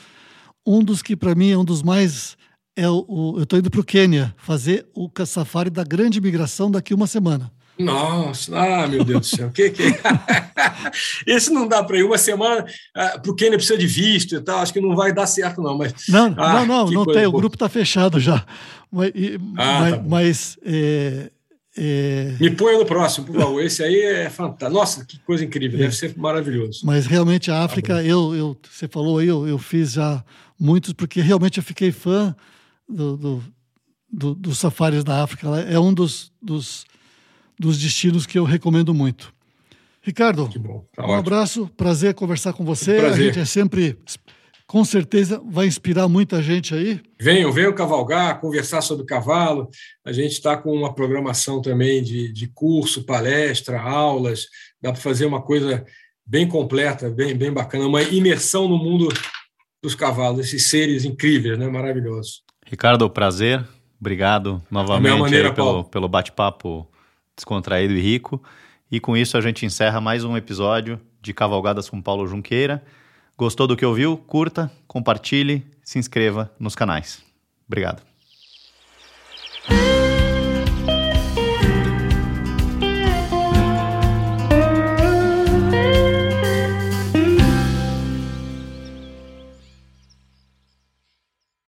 um dos que para mim é um dos mais é o, o eu estou indo para o Quênia fazer o safari da grande migração daqui uma semana. Nossa, ah, meu Deus do céu, que que Esse não dá para ir uma semana, ah, porque ele precisa de visto e tal, acho que não vai dar certo não, mas Não, ah, não, não, não tem, boa. o grupo está fechado já. Mas, ah, mas, tá mas é, é... Me ponha no próximo, por favor. Esse aí é fantástico. Nossa, que coisa incrível, deve é. ser maravilhoso. Mas realmente a África, tá eu, eu, você falou aí, eu, eu fiz já muitos, porque realmente eu fiquei fã do, do, do, dos safaris da África. É um dos, dos dos destinos que eu recomendo muito. Ricardo, tá um ótimo. abraço, prazer conversar com você. Prazer. A gente é sempre, com certeza, vai inspirar muita gente aí. Venham, venham cavalgar, conversar sobre cavalo. A gente está com uma programação também de, de curso, palestra, aulas. Dá para fazer uma coisa bem completa, bem, bem bacana, uma imersão no mundo dos cavalos, esses seres incríveis, né? maravilhosos. Ricardo, prazer. Obrigado novamente maneira, pelo, pelo bate-papo descontraído e rico. E com isso a gente encerra mais um episódio de Cavalgadas com Paulo Junqueira. Gostou do que ouviu? Curta, compartilhe, se inscreva nos canais. Obrigado.